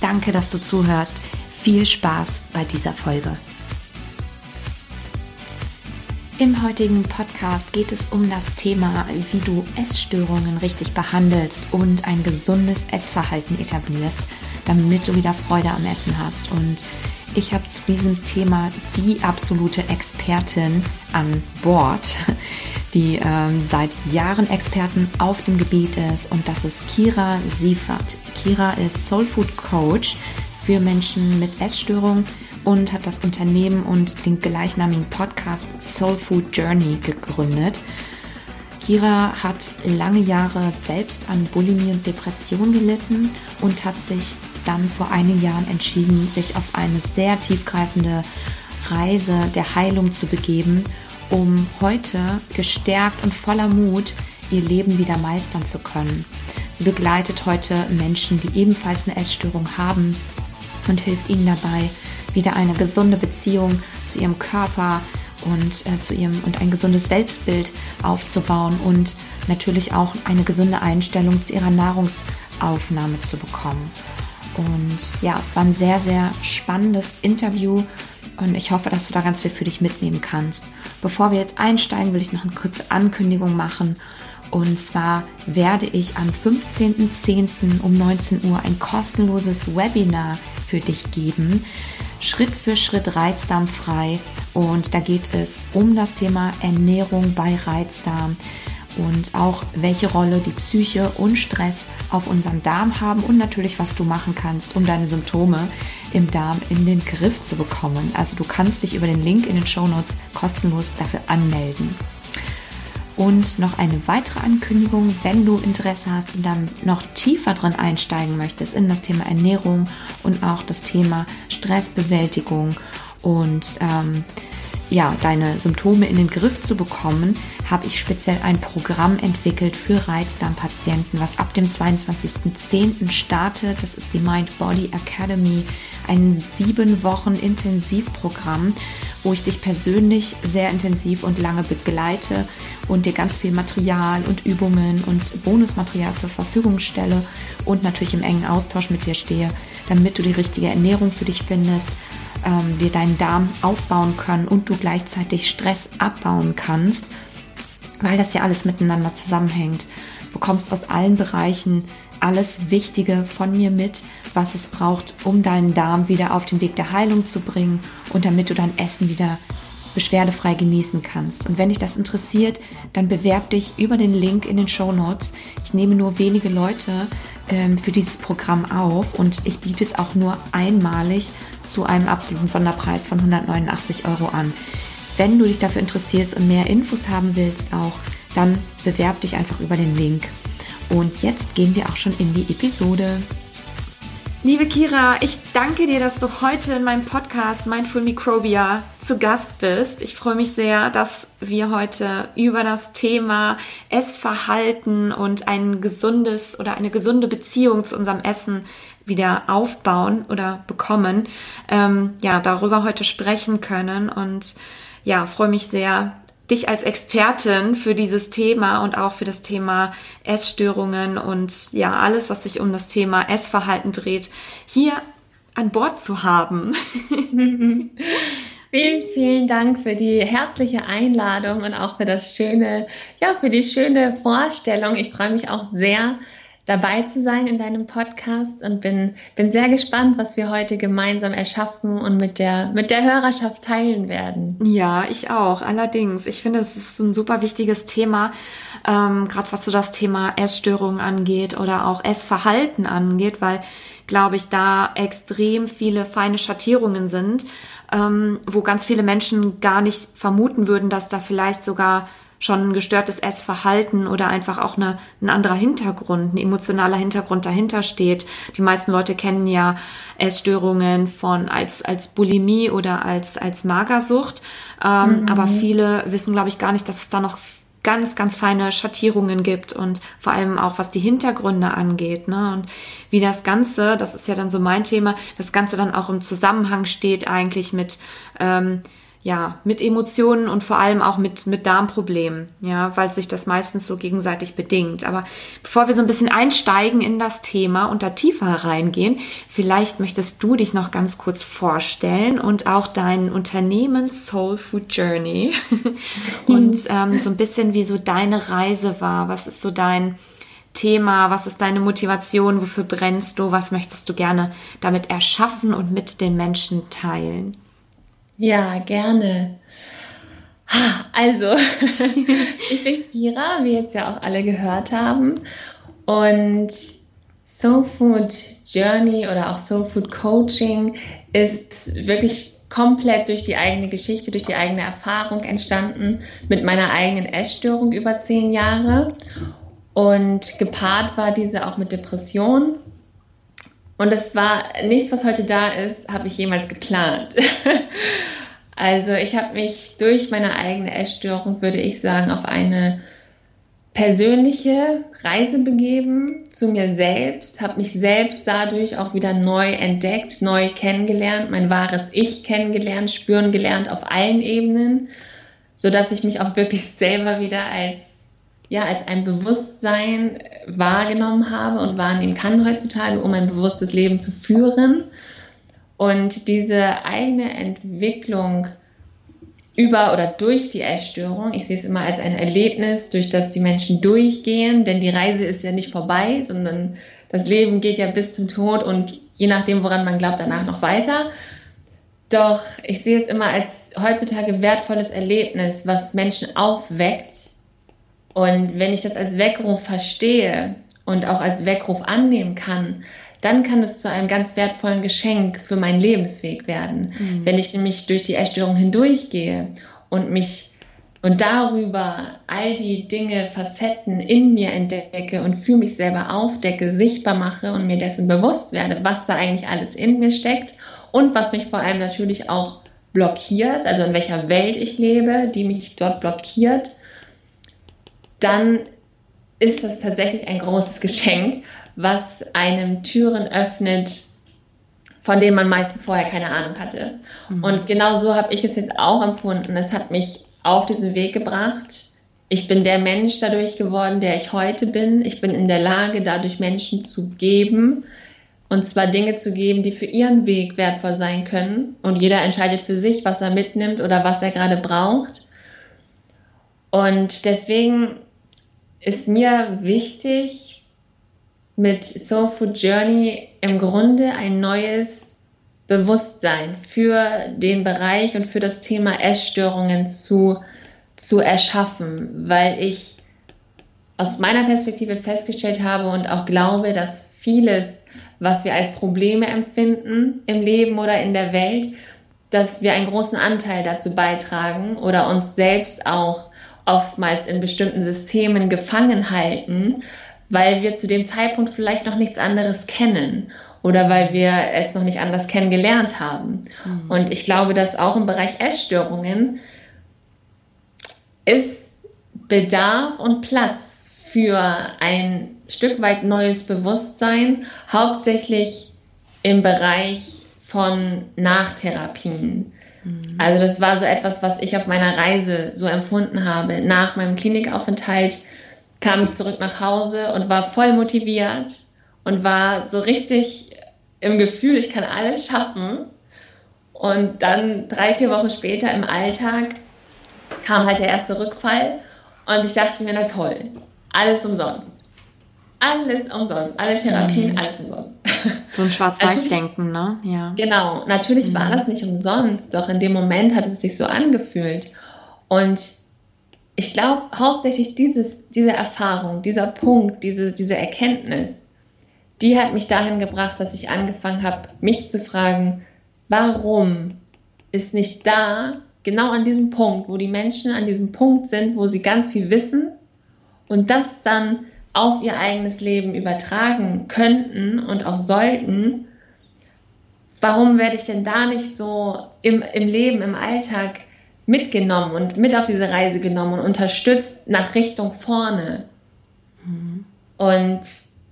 Danke, dass du zuhörst. Viel Spaß bei dieser Folge. Im heutigen Podcast geht es um das Thema, wie du Essstörungen richtig behandelst und ein gesundes Essverhalten etablierst, damit du wieder Freude am Essen hast. Und ich habe zu diesem Thema die absolute Expertin an Bord, die ähm, seit Jahren Experten auf dem Gebiet ist und das ist Kira Siefert. Kira ist Soul Food Coach für Menschen mit Essstörung und hat das Unternehmen und den gleichnamigen Podcast Soul Food Journey gegründet. Kira hat lange Jahre selbst an Bulimie und Depression gelitten und hat sich dann vor einigen Jahren entschieden, sich auf eine sehr tiefgreifende Reise der Heilung zu begeben um heute gestärkt und voller Mut ihr Leben wieder meistern zu können. Sie begleitet heute Menschen, die ebenfalls eine Essstörung haben und hilft ihnen dabei, wieder eine gesunde Beziehung zu ihrem Körper und äh, zu ihrem und ein gesundes Selbstbild aufzubauen und natürlich auch eine gesunde Einstellung zu ihrer Nahrungsaufnahme zu bekommen. Und ja, es war ein sehr, sehr spannendes Interview und ich hoffe, dass du da ganz viel für dich mitnehmen kannst. Bevor wir jetzt einsteigen, will ich noch eine kurze Ankündigung machen. Und zwar werde ich am 15.10. um 19 Uhr ein kostenloses Webinar für dich geben. Schritt für Schritt reizdarmfrei. Und da geht es um das Thema Ernährung bei Reizdarm und auch welche Rolle die Psyche und Stress auf unseren Darm haben und natürlich, was du machen kannst, um deine Symptome im Darm in den Griff zu bekommen. Also du kannst dich über den Link in den Show Notes kostenlos dafür anmelden. Und noch eine weitere Ankündigung, wenn du Interesse hast und dann noch tiefer drin einsteigen möchtest in das Thema Ernährung und auch das Thema Stressbewältigung und ähm, ja, deine Symptome in den Griff zu bekommen, habe ich speziell ein Programm entwickelt für Reizdarmpatienten, was ab dem 22.10. startet. Das ist die Mind Body Academy, ein sieben Wochen Intensivprogramm, wo ich dich persönlich sehr intensiv und lange begleite und dir ganz viel Material und Übungen und Bonusmaterial zur Verfügung stelle und natürlich im engen Austausch mit dir stehe, damit du die richtige Ernährung für dich findest ähm, dir deinen Darm aufbauen können und du gleichzeitig Stress abbauen kannst, weil das ja alles miteinander zusammenhängt. Du bekommst aus allen Bereichen alles Wichtige von mir mit, was es braucht, um deinen Darm wieder auf den Weg der Heilung zu bringen und damit du dein Essen wieder beschwerdefrei genießen kannst. Und wenn dich das interessiert, dann bewerb dich über den Link in den Show Notes. Ich nehme nur wenige Leute für dieses Programm auf und ich biete es auch nur einmalig zu einem absoluten Sonderpreis von 189 Euro an. Wenn du dich dafür interessierst und mehr Infos haben willst auch, dann bewerb dich einfach über den Link. Und jetzt gehen wir auch schon in die Episode. Liebe Kira, ich danke dir, dass du heute in meinem Podcast Mindful Microbia zu Gast bist. Ich freue mich sehr, dass wir heute über das Thema Essverhalten und ein gesundes oder eine gesunde Beziehung zu unserem Essen wieder aufbauen oder bekommen, ähm, ja, darüber heute sprechen können und ja, freue mich sehr, dich als Expertin für dieses Thema und auch für das Thema Essstörungen und ja, alles, was sich um das Thema Essverhalten dreht, hier an Bord zu haben. Vielen, vielen Dank für die herzliche Einladung und auch für das schöne, ja, für die schöne Vorstellung. Ich freue mich auch sehr, dabei zu sein in deinem Podcast und bin, bin sehr gespannt, was wir heute gemeinsam erschaffen und mit der, mit der Hörerschaft teilen werden. Ja, ich auch. Allerdings. Ich finde, es ist ein super wichtiges Thema, ähm, gerade was so das Thema Essstörungen angeht oder auch Essverhalten angeht, weil, glaube ich, da extrem viele feine Schattierungen sind, ähm, wo ganz viele Menschen gar nicht vermuten würden, dass da vielleicht sogar schon ein gestörtes Essverhalten oder einfach auch eine, ein anderer Hintergrund, ein emotionaler Hintergrund dahinter steht. Die meisten Leute kennen ja Essstörungen von als als Bulimie oder als als Magersucht, ähm, mhm. aber viele wissen, glaube ich, gar nicht, dass es da noch ganz, ganz feine Schattierungen gibt und vor allem auch was die Hintergründe angeht, ne? Und wie das Ganze, das ist ja dann so mein Thema, das Ganze dann auch im Zusammenhang steht eigentlich mit ähm, ja, mit Emotionen und vor allem auch mit, mit Darmproblemen, ja, weil sich das meistens so gegenseitig bedingt. Aber bevor wir so ein bisschen einsteigen in das Thema und da tiefer reingehen, vielleicht möchtest du dich noch ganz kurz vorstellen und auch dein Unternehmen Soul Food Journey und ähm, so ein bisschen, wie so deine Reise war. Was ist so dein Thema? Was ist deine Motivation? Wofür brennst du? Was möchtest du gerne damit erschaffen und mit den Menschen teilen? Ja, gerne. Also, ich bin Kira, wie jetzt ja auch alle gehört haben. Und Soul Food Journey oder auch Soul Food Coaching ist wirklich komplett durch die eigene Geschichte, durch die eigene Erfahrung entstanden, mit meiner eigenen Essstörung über zehn Jahre. Und gepaart war diese auch mit Depressionen. Und es war nichts, was heute da ist, habe ich jemals geplant. also ich habe mich durch meine eigene Essstörung, würde ich sagen, auf eine persönliche Reise begeben zu mir selbst, habe mich selbst dadurch auch wieder neu entdeckt, neu kennengelernt, mein wahres Ich kennengelernt, spüren gelernt auf allen Ebenen, so dass ich mich auch wirklich selber wieder als ja, als ein Bewusstsein wahrgenommen habe und wahrnehmen kann heutzutage, um ein bewusstes Leben zu führen. Und diese eigene Entwicklung über oder durch die Essstörung, ich sehe es immer als ein Erlebnis, durch das die Menschen durchgehen, denn die Reise ist ja nicht vorbei, sondern das Leben geht ja bis zum Tod und je nachdem, woran man glaubt, danach noch weiter. Doch ich sehe es immer als heutzutage wertvolles Erlebnis, was Menschen aufweckt, und wenn ich das als Weckruf verstehe und auch als Weckruf annehmen kann, dann kann es zu einem ganz wertvollen Geschenk für meinen Lebensweg werden. Mhm. Wenn ich nämlich durch die Essstörung hindurchgehe und mich und darüber all die Dinge, Facetten in mir entdecke und für mich selber aufdecke, sichtbar mache und mir dessen bewusst werde, was da eigentlich alles in mir steckt und was mich vor allem natürlich auch blockiert, also in welcher Welt ich lebe, die mich dort blockiert, dann ist das tatsächlich ein großes Geschenk, was einem Türen öffnet, von denen man meistens vorher keine Ahnung hatte. Mhm. Und genau so habe ich es jetzt auch empfunden. Es hat mich auf diesen Weg gebracht. Ich bin der Mensch dadurch geworden, der ich heute bin. Ich bin in der Lage, dadurch Menschen zu geben. Und zwar Dinge zu geben, die für ihren Weg wertvoll sein können. Und jeder entscheidet für sich, was er mitnimmt oder was er gerade braucht. Und deswegen ist mir wichtig, mit Soul Food Journey im Grunde ein neues Bewusstsein für den Bereich und für das Thema Essstörungen zu, zu erschaffen, weil ich aus meiner Perspektive festgestellt habe und auch glaube, dass vieles, was wir als Probleme empfinden im Leben oder in der Welt, dass wir einen großen Anteil dazu beitragen oder uns selbst auch oftmals in bestimmten Systemen gefangen halten, weil wir zu dem Zeitpunkt vielleicht noch nichts anderes kennen oder weil wir es noch nicht anders kennengelernt haben. Mhm. Und ich glaube, dass auch im Bereich Essstörungen ist Bedarf und Platz für ein Stück weit neues Bewusstsein, hauptsächlich im Bereich von Nachtherapien. Mhm. Also das war so etwas, was ich auf meiner Reise so empfunden habe. Nach meinem Klinikaufenthalt kam ich zurück nach Hause und war voll motiviert und war so richtig im Gefühl, ich kann alles schaffen. Und dann drei, vier Wochen später im Alltag kam halt der erste Rückfall und ich dachte mir, na toll, alles umsonst alles umsonst, alle Therapien, mhm. alles umsonst. So ein Schwarz-Weiß-Denken, ne? Ja. Genau, natürlich mhm. war das nicht umsonst, doch in dem Moment hat es sich so angefühlt. Und ich glaube, hauptsächlich dieses, diese Erfahrung, dieser Punkt, diese, diese Erkenntnis, die hat mich dahin gebracht, dass ich angefangen habe, mich zu fragen, warum ist nicht da genau an diesem Punkt, wo die Menschen an diesem Punkt sind, wo sie ganz viel wissen und das dann auf ihr eigenes Leben übertragen könnten und auch sollten, warum werde ich denn da nicht so im, im Leben, im Alltag mitgenommen und mit auf diese Reise genommen und unterstützt nach Richtung vorne? Mhm. Und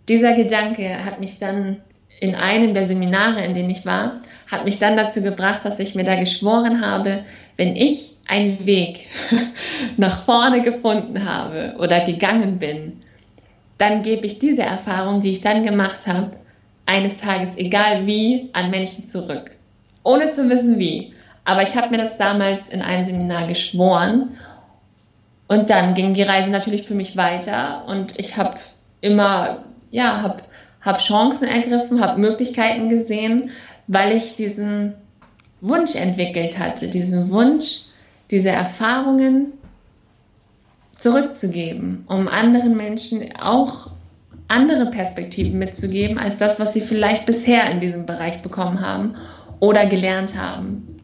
dieser Gedanke hat mich dann in einem der Seminare, in denen ich war, hat mich dann dazu gebracht, dass ich mir da geschworen habe, wenn ich einen Weg nach vorne gefunden habe oder gegangen bin, dann gebe ich diese Erfahrung, die ich dann gemacht habe, eines Tages, egal wie, an Menschen zurück. Ohne zu wissen wie. Aber ich habe mir das damals in einem Seminar geschworen. Und dann ging die Reise natürlich für mich weiter. Und ich habe immer, ja, habe hab Chancen ergriffen, habe Möglichkeiten gesehen, weil ich diesen Wunsch entwickelt hatte, diesen Wunsch, diese Erfahrungen zurückzugeben, um anderen Menschen auch andere Perspektiven mitzugeben als das, was sie vielleicht bisher in diesem Bereich bekommen haben oder gelernt haben.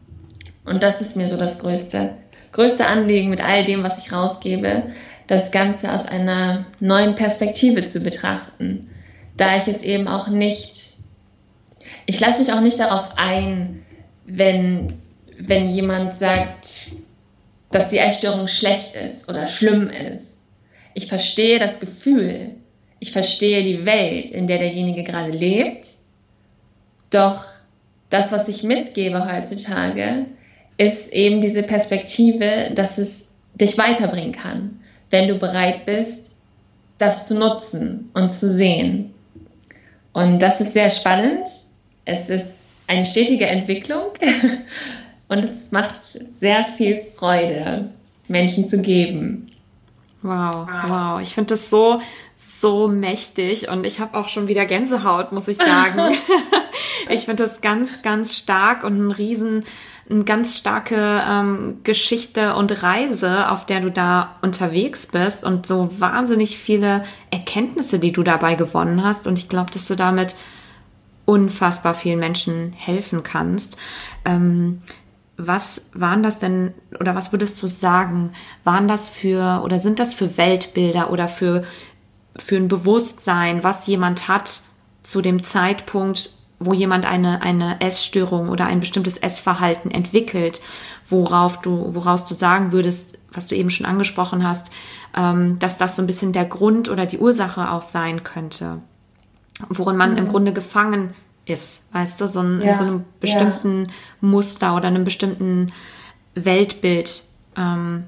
Und das ist mir so das größte, größte Anliegen mit all dem, was ich rausgebe, das Ganze aus einer neuen Perspektive zu betrachten, da ich es eben auch nicht, ich lasse mich auch nicht darauf ein, wenn, wenn jemand sagt, dass die Essstörung schlecht ist oder schlimm ist. Ich verstehe das Gefühl, ich verstehe die Welt, in der derjenige gerade lebt. Doch das, was ich mitgebe heutzutage, ist eben diese Perspektive, dass es dich weiterbringen kann, wenn du bereit bist, das zu nutzen und zu sehen. Und das ist sehr spannend. Es ist eine stetige Entwicklung Und es macht sehr viel Freude, Menschen zu geben. Wow, wow. Ich finde das so, so mächtig und ich habe auch schon wieder Gänsehaut, muss ich sagen. ich finde das ganz, ganz stark und ein riesen, eine ganz starke ähm, Geschichte und Reise, auf der du da unterwegs bist und so wahnsinnig viele Erkenntnisse, die du dabei gewonnen hast. Und ich glaube, dass du damit unfassbar vielen Menschen helfen kannst. Ähm, was waren das denn oder was würdest du sagen? Waren das für oder sind das für Weltbilder oder für, für ein Bewusstsein, was jemand hat zu dem Zeitpunkt, wo jemand eine, eine Essstörung oder ein bestimmtes Essverhalten entwickelt, worauf du, woraus du sagen würdest, was du eben schon angesprochen hast, ähm, dass das so ein bisschen der Grund oder die Ursache auch sein könnte, worin man mhm. im Grunde gefangen ist, weißt du, so ein, ja, in so einem bestimmten ja. Muster oder einem bestimmten Weltbild, ähm,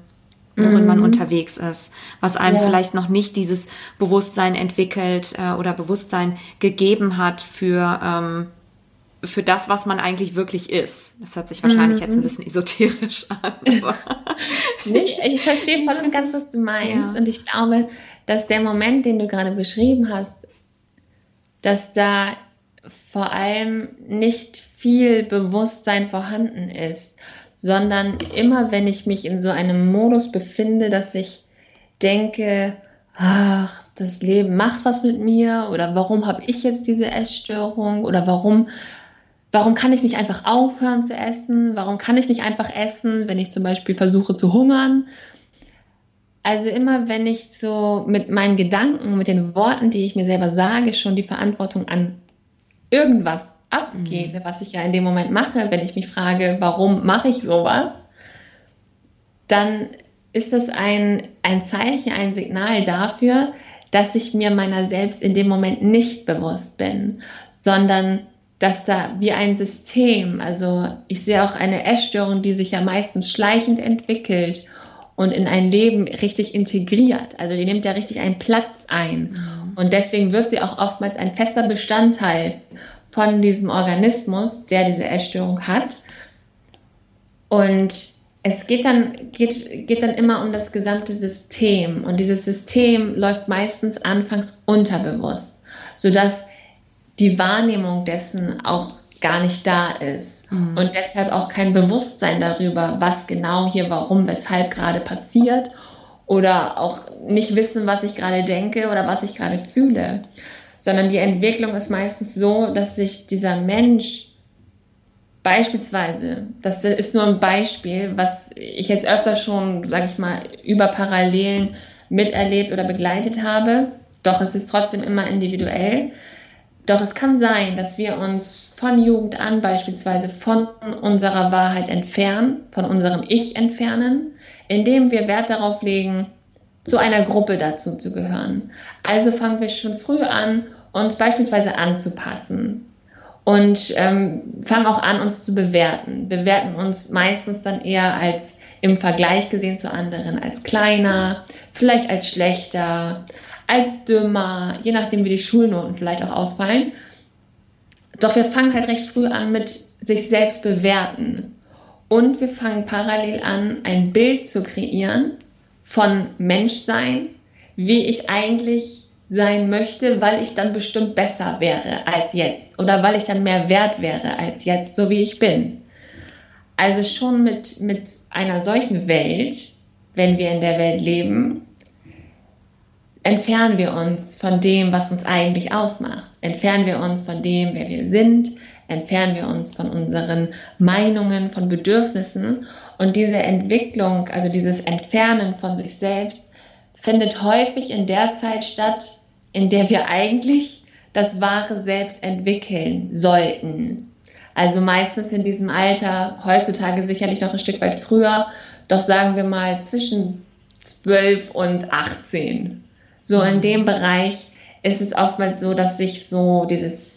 worin mhm. man unterwegs ist, was einem ja. vielleicht noch nicht dieses Bewusstsein entwickelt äh, oder Bewusstsein gegeben hat für ähm, für das, was man eigentlich wirklich ist. Das hört sich wahrscheinlich mhm. jetzt ein bisschen esoterisch an. nee, ich verstehe voll und ganz, was du meinst. Und ich glaube, dass der Moment, den du gerade beschrieben hast, dass da vor allem nicht viel Bewusstsein vorhanden ist, sondern immer wenn ich mich in so einem Modus befinde, dass ich denke, ach, das Leben macht was mit mir oder warum habe ich jetzt diese Essstörung oder warum warum kann ich nicht einfach aufhören zu essen? Warum kann ich nicht einfach essen, wenn ich zum Beispiel versuche zu hungern? Also immer wenn ich so mit meinen Gedanken, mit den Worten, die ich mir selber sage, schon die Verantwortung an irgendwas abgebe, mhm. was ich ja in dem Moment mache, wenn ich mich frage, warum mache ich sowas, dann ist das ein, ein Zeichen, ein Signal dafür, dass ich mir meiner selbst in dem Moment nicht bewusst bin, sondern dass da wie ein System, also ich sehe auch eine Essstörung, die sich ja meistens schleichend entwickelt und in ein Leben richtig integriert. Also die nimmt ja richtig einen Platz ein. Mhm. Und deswegen wird sie auch oftmals ein fester Bestandteil von diesem Organismus, der diese Essstörung hat. Und es geht dann, geht, geht dann immer um das gesamte System. Und dieses System läuft meistens anfangs unterbewusst, sodass die Wahrnehmung dessen auch gar nicht da ist. Mhm. Und deshalb auch kein Bewusstsein darüber, was genau hier, warum, weshalb gerade passiert. Oder auch nicht wissen, was ich gerade denke oder was ich gerade fühle. Sondern die Entwicklung ist meistens so, dass sich dieser Mensch Beispielsweise, das ist nur ein Beispiel, was ich jetzt öfter schon, sage ich mal, über Parallelen miterlebt oder begleitet habe. Doch es ist trotzdem immer individuell. Doch es kann sein, dass wir uns von Jugend an beispielsweise von unserer Wahrheit entfernen, von unserem Ich entfernen, indem wir Wert darauf legen, zu einer Gruppe dazu zu gehören. Also fangen wir schon früh an, uns beispielsweise anzupassen und ähm, fangen auch an, uns zu bewerten. Bewerten uns meistens dann eher als im Vergleich gesehen zu anderen als kleiner, vielleicht als schlechter, als dümmer, je nachdem wie die Schulnoten vielleicht auch ausfallen. Doch wir fangen halt recht früh an mit sich selbst bewerten. Und wir fangen parallel an, ein Bild zu kreieren von Menschsein, wie ich eigentlich sein möchte, weil ich dann bestimmt besser wäre als jetzt oder weil ich dann mehr wert wäre als jetzt, so wie ich bin. Also schon mit, mit einer solchen Welt, wenn wir in der Welt leben, entfernen wir uns von dem, was uns eigentlich ausmacht. Entfernen wir uns von dem, wer wir sind, entfernen wir uns von unseren Meinungen, von Bedürfnissen. Und diese Entwicklung, also dieses Entfernen von sich selbst, findet häufig in der Zeit statt, in der wir eigentlich das wahre Selbst entwickeln sollten. Also meistens in diesem Alter, heutzutage sicherlich noch ein Stück weit früher, doch sagen wir mal zwischen 12 und 18. So in dem Bereich ist es oftmals so, dass sich so dieses,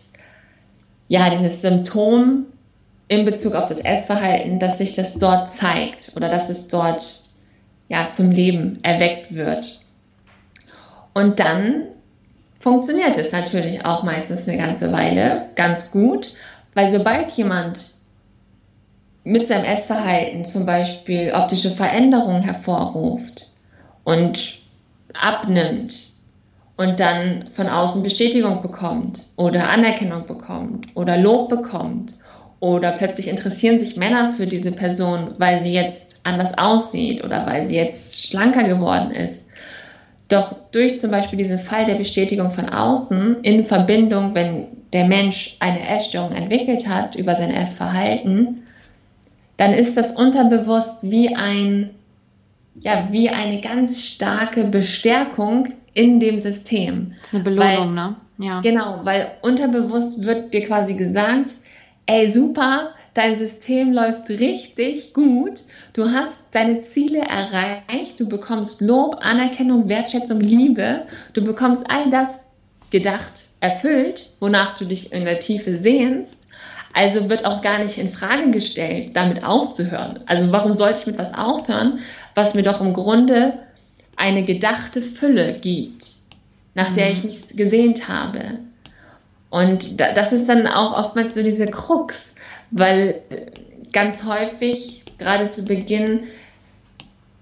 ja, dieses Symptom in Bezug auf das Essverhalten, dass sich das dort zeigt oder dass es dort ja zum Leben erweckt wird. Und dann funktioniert es natürlich auch meistens eine ganze Weile ganz gut, weil sobald jemand mit seinem Essverhalten zum Beispiel optische Veränderungen hervorruft und abnimmt und dann von außen Bestätigung bekommt oder Anerkennung bekommt oder Lob bekommt oder plötzlich interessieren sich Männer für diese Person, weil sie jetzt anders aussieht oder weil sie jetzt schlanker geworden ist. Doch durch zum Beispiel diesen Fall der Bestätigung von außen in Verbindung, wenn der Mensch eine Essstörung entwickelt hat über sein Essverhalten, dann ist das unterbewusst wie ein ja, wie eine ganz starke Bestärkung in dem System. Das ist eine Belohnung, weil, ne? Ja. Genau, weil unterbewusst wird dir quasi gesagt, ey, super, dein System läuft richtig gut, du hast deine Ziele erreicht, du bekommst Lob, Anerkennung, Wertschätzung, Liebe, du bekommst all das gedacht, erfüllt, wonach du dich in der Tiefe sehnst. Also wird auch gar nicht in Frage gestellt, damit aufzuhören. Also warum sollte ich mit was aufhören, was mir doch im Grunde eine gedachte Fülle gibt, nach der ich mhm. mich gesehnt habe. Und das ist dann auch oftmals so diese Krux, weil ganz häufig, gerade zu Beginn,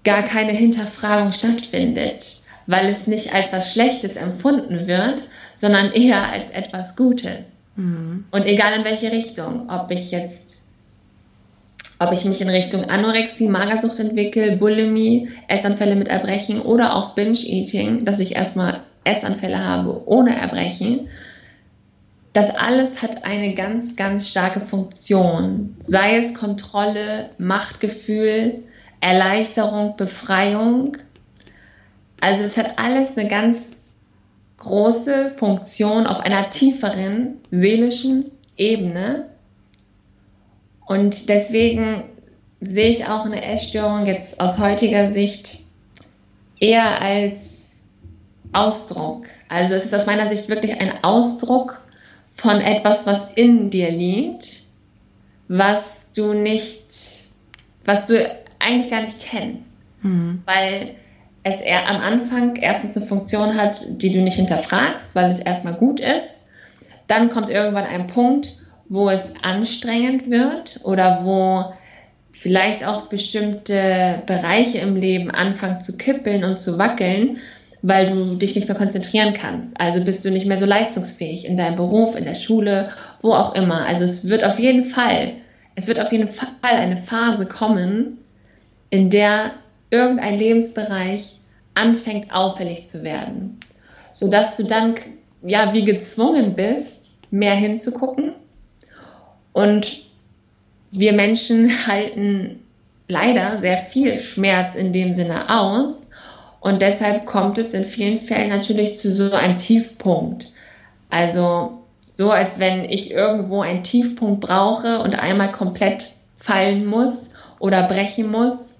gar keine Hinterfragung stattfindet, weil es nicht als was Schlechtes empfunden wird, sondern eher als etwas Gutes. Mhm. Und egal in welche Richtung, ob ich jetzt, ob ich mich in Richtung Anorexie, Magersucht entwickle, Bulimie, Essanfälle mit Erbrechen oder auch Binge-Eating, dass ich erstmal Essanfälle habe ohne Erbrechen, das alles hat eine ganz, ganz starke Funktion. Sei es Kontrolle, Machtgefühl, Erleichterung, Befreiung. Also es hat alles eine ganz große Funktion auf einer tieferen seelischen Ebene. Und deswegen sehe ich auch eine Essstörung jetzt aus heutiger Sicht eher als Ausdruck. Also es ist aus meiner Sicht wirklich ein Ausdruck von etwas, was in dir liegt, was du nicht, was du eigentlich gar nicht kennst. Mhm. Weil es eher am Anfang erstens eine Funktion hat, die du nicht hinterfragst, weil es erstmal gut ist. Dann kommt irgendwann ein Punkt, wo es anstrengend wird oder wo vielleicht auch bestimmte Bereiche im Leben anfangen zu kippeln und zu wackeln, weil du dich nicht mehr konzentrieren kannst. Also bist du nicht mehr so leistungsfähig in deinem Beruf, in der Schule, wo auch immer. Also es wird auf jeden Fall, es wird auf jeden Fall eine Phase kommen, in der irgendein Lebensbereich anfängt auffällig zu werden, sodass du dann ja wie gezwungen bist, mehr hinzugucken und wir Menschen halten leider sehr viel Schmerz in dem Sinne aus. Und deshalb kommt es in vielen Fällen natürlich zu so einem Tiefpunkt. Also so, als wenn ich irgendwo einen Tiefpunkt brauche und einmal komplett fallen muss oder brechen muss,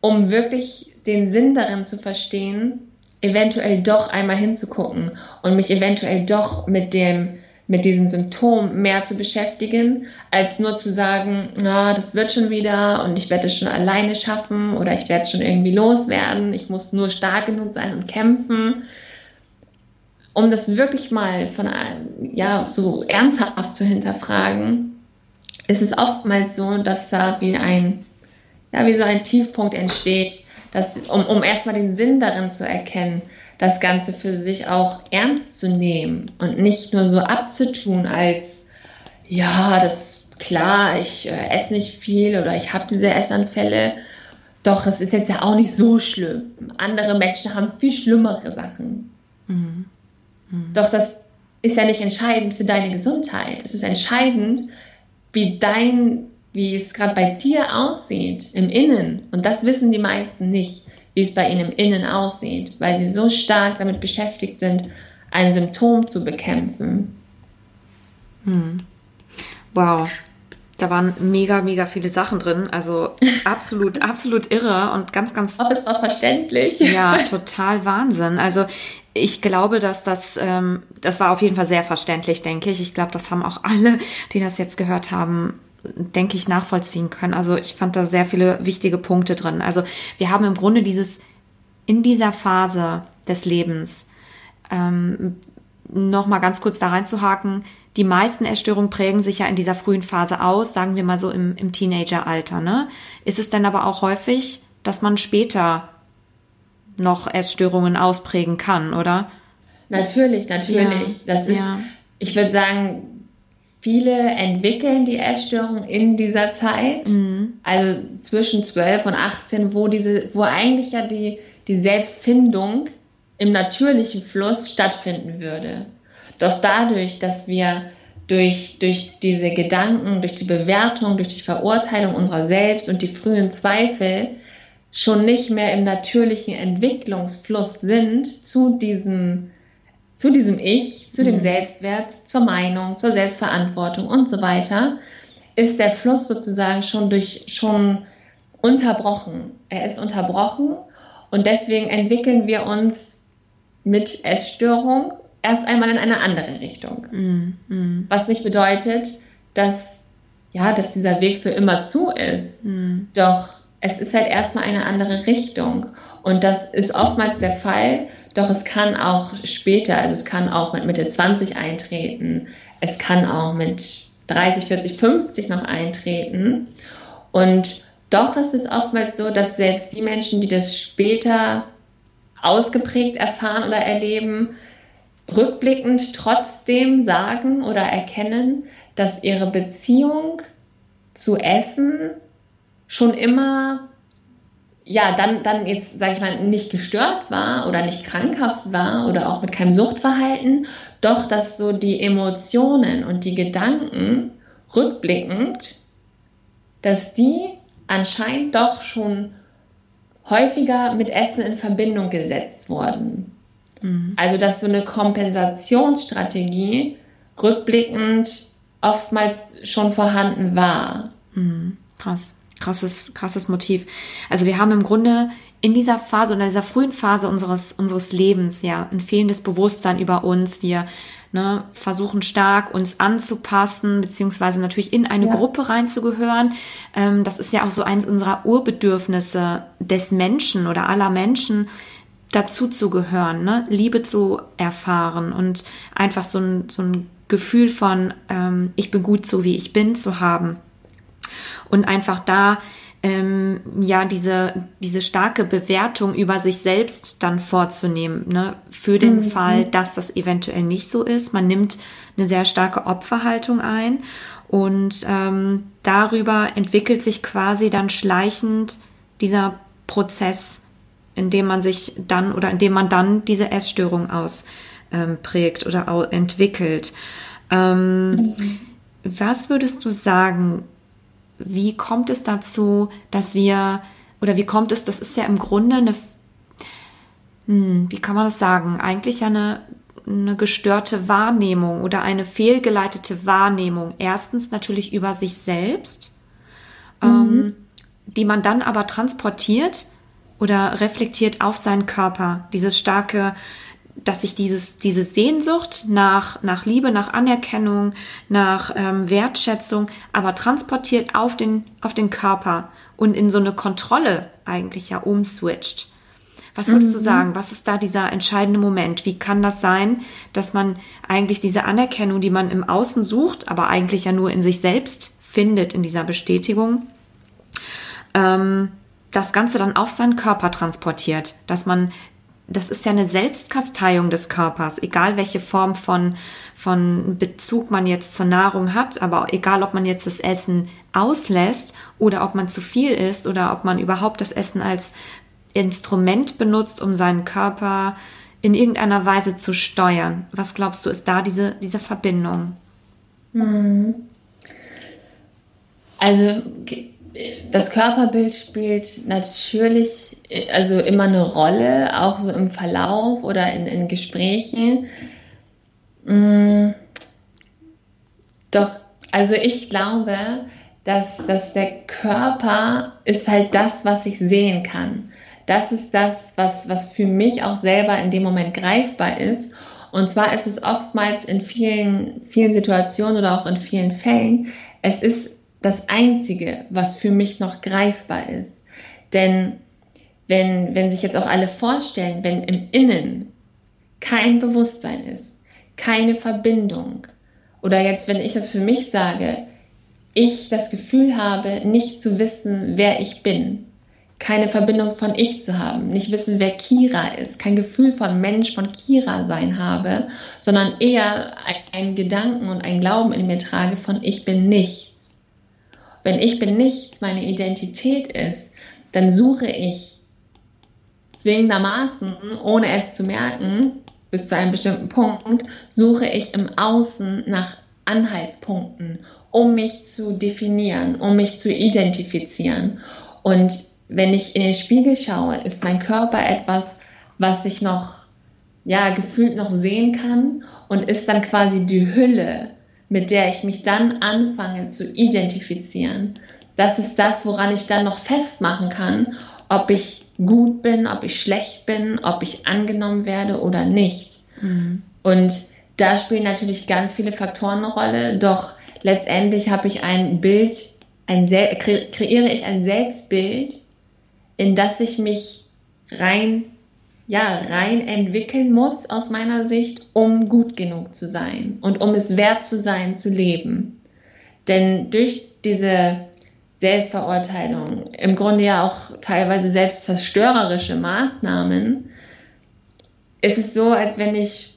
um wirklich den Sinn darin zu verstehen, eventuell doch einmal hinzugucken und mich eventuell doch mit dem mit diesem Symptom mehr zu beschäftigen, als nur zu sagen, na, das wird schon wieder und ich werde es schon alleine schaffen oder ich werde es schon irgendwie loswerden, ich muss nur stark genug sein und kämpfen. Um das wirklich mal von ja, so ernsthaft zu hinterfragen, ist es oftmals so, dass da wie ein, ja, wie so ein Tiefpunkt entsteht, dass, um, um erstmal den Sinn darin zu erkennen, das Ganze für sich auch ernst zu nehmen und nicht nur so abzutun als, ja, das ist klar, ich äh, esse nicht viel oder ich habe diese Essanfälle. Doch, es ist jetzt ja auch nicht so schlimm. Andere Menschen haben viel schlimmere Sachen. Mhm. Mhm. Doch das ist ja nicht entscheidend für deine Gesundheit. Es ist entscheidend, wie dein, wie es gerade bei dir aussieht im Innen. Und das wissen die meisten nicht wie es bei ihnen im Innen aussieht, weil sie so stark damit beschäftigt sind, ein Symptom zu bekämpfen. Hm. Wow. Da waren mega, mega viele Sachen drin. Also absolut, absolut irre und ganz, ganz. Ob es war verständlich. Ja, total Wahnsinn. Also ich glaube, dass das, ähm, das war auf jeden Fall sehr verständlich, denke ich. Ich glaube, das haben auch alle, die das jetzt gehört haben, denke ich, nachvollziehen können. Also ich fand da sehr viele wichtige Punkte drin. Also wir haben im Grunde dieses, in dieser Phase des Lebens, ähm, noch mal ganz kurz da reinzuhaken, die meisten Essstörungen prägen sich ja in dieser frühen Phase aus, sagen wir mal so im, im Teenageralter. Ne? Ist es denn aber auch häufig, dass man später noch Essstörungen ausprägen kann, oder? Natürlich, natürlich. Ja, das ist, ja. ich würde sagen, Viele entwickeln die Essstörung in dieser Zeit, mhm. also zwischen 12 und 18, wo diese, wo eigentlich ja die, die Selbstfindung im natürlichen Fluss stattfinden würde. Doch dadurch, dass wir durch, durch diese Gedanken, durch die Bewertung, durch die Verurteilung unserer selbst und die frühen Zweifel schon nicht mehr im natürlichen Entwicklungsfluss sind zu diesem zu diesem Ich, zu dem. Selbstwert, zur Meinung, zur Selbstverantwortung und so weiter, ist der Fluss sozusagen schon durch, schon unterbrochen. Er ist unterbrochen und deswegen entwickeln wir uns mit Essstörung erst einmal in eine andere Richtung. Mhm. mhm. Was nicht bedeutet, dass, ja, dass dieser Weg für immer zu ist. Mhm. Doch es ist halt erstmal eine andere Richtung. Und das ist oftmals der Fall, doch es kann auch später, also es kann auch mit Mitte 20 eintreten, es kann auch mit 30, 40, 50 noch eintreten. Und doch ist es oftmals so, dass selbst die Menschen, die das später ausgeprägt erfahren oder erleben, rückblickend trotzdem sagen oder erkennen, dass ihre Beziehung zu Essen schon immer ja, dann, dann jetzt, sage ich mal, nicht gestört war oder nicht krankhaft war oder auch mit keinem Suchtverhalten, doch dass so die Emotionen und die Gedanken rückblickend, dass die anscheinend doch schon häufiger mit Essen in Verbindung gesetzt wurden. Mhm. Also dass so eine Kompensationsstrategie rückblickend oftmals schon vorhanden war. Mhm. Krass krasses, krasses Motiv. Also wir haben im Grunde in dieser Phase oder dieser frühen Phase unseres, unseres Lebens ja ein fehlendes Bewusstsein über uns. Wir ne, versuchen stark uns anzupassen, beziehungsweise natürlich in eine ja. Gruppe reinzugehören. Ähm, das ist ja auch so eins unserer Urbedürfnisse des Menschen oder aller Menschen, dazu zu gehören, ne? Liebe zu erfahren und einfach so ein, so ein Gefühl von, ähm, ich bin gut so, wie ich bin, zu haben und einfach da ähm, ja diese diese starke Bewertung über sich selbst dann vorzunehmen, ne, für den mhm. Fall, dass das eventuell nicht so ist. Man nimmt eine sehr starke Opferhaltung ein und ähm, darüber entwickelt sich quasi dann schleichend dieser Prozess, in dem man sich dann oder in dem man dann diese Essstörung ausprägt ähm, oder entwickelt. Ähm, mhm. Was würdest du sagen, wie kommt es dazu, dass wir, oder wie kommt es, das ist ja im Grunde eine, hm, wie kann man das sagen, eigentlich ja eine, eine gestörte Wahrnehmung oder eine fehlgeleitete Wahrnehmung. Erstens natürlich über sich selbst, mhm. ähm, die man dann aber transportiert oder reflektiert auf seinen Körper. Dieses starke dass sich dieses, diese Sehnsucht nach, nach Liebe, nach Anerkennung, nach ähm, Wertschätzung, aber transportiert auf den, auf den Körper und in so eine Kontrolle eigentlich ja umswitcht. Was würdest mhm. du sagen? Was ist da dieser entscheidende Moment? Wie kann das sein, dass man eigentlich diese Anerkennung, die man im Außen sucht, aber eigentlich ja nur in sich selbst findet, in dieser Bestätigung, ähm, das Ganze dann auf seinen Körper transportiert, dass man das ist ja eine Selbstkasteiung des Körpers, egal welche Form von, von Bezug man jetzt zur Nahrung hat, aber egal ob man jetzt das Essen auslässt oder ob man zu viel isst oder ob man überhaupt das Essen als Instrument benutzt, um seinen Körper in irgendeiner Weise zu steuern. Was glaubst du, ist da diese, diese Verbindung? Hm. Also das Körperbild spielt natürlich also immer eine Rolle, auch so im Verlauf oder in, in Gesprächen. Mm. Doch, also ich glaube, dass, dass der Körper ist halt das, was ich sehen kann. Das ist das, was, was für mich auch selber in dem Moment greifbar ist. Und zwar ist es oftmals in vielen, vielen Situationen oder auch in vielen Fällen, es ist das Einzige, was für mich noch greifbar ist. Denn wenn, wenn sich jetzt auch alle vorstellen, wenn im Innen kein Bewusstsein ist, keine Verbindung, oder jetzt, wenn ich das für mich sage, ich das Gefühl habe, nicht zu wissen, wer ich bin, keine Verbindung von ich zu haben, nicht wissen, wer Kira ist, kein Gefühl von Mensch, von Kira sein habe, sondern eher einen Gedanken und einen Glauben in mir trage von ich bin nichts. Wenn ich bin nichts meine Identität ist, dann suche ich zwingendermaßen, ohne es zu merken, bis zu einem bestimmten Punkt, suche ich im Außen nach Anhaltspunkten, um mich zu definieren, um mich zu identifizieren. Und wenn ich in den Spiegel schaue, ist mein Körper etwas, was ich noch, ja, gefühlt noch sehen kann und ist dann quasi die Hülle, mit der ich mich dann anfange zu identifizieren. Das ist das, woran ich dann noch festmachen kann, ob ich gut bin, ob ich schlecht bin, ob ich angenommen werde oder nicht. Mhm. Und da spielen natürlich ganz viele Faktoren eine Rolle, doch letztendlich habe ich ein Bild, ein kre kreiere ich ein Selbstbild, in das ich mich rein, ja, rein entwickeln muss aus meiner Sicht, um gut genug zu sein und um es wert zu sein, zu leben. Denn durch diese Selbstverurteilung, im Grunde ja auch teilweise selbstzerstörerische Maßnahmen, ist es so, als wenn ich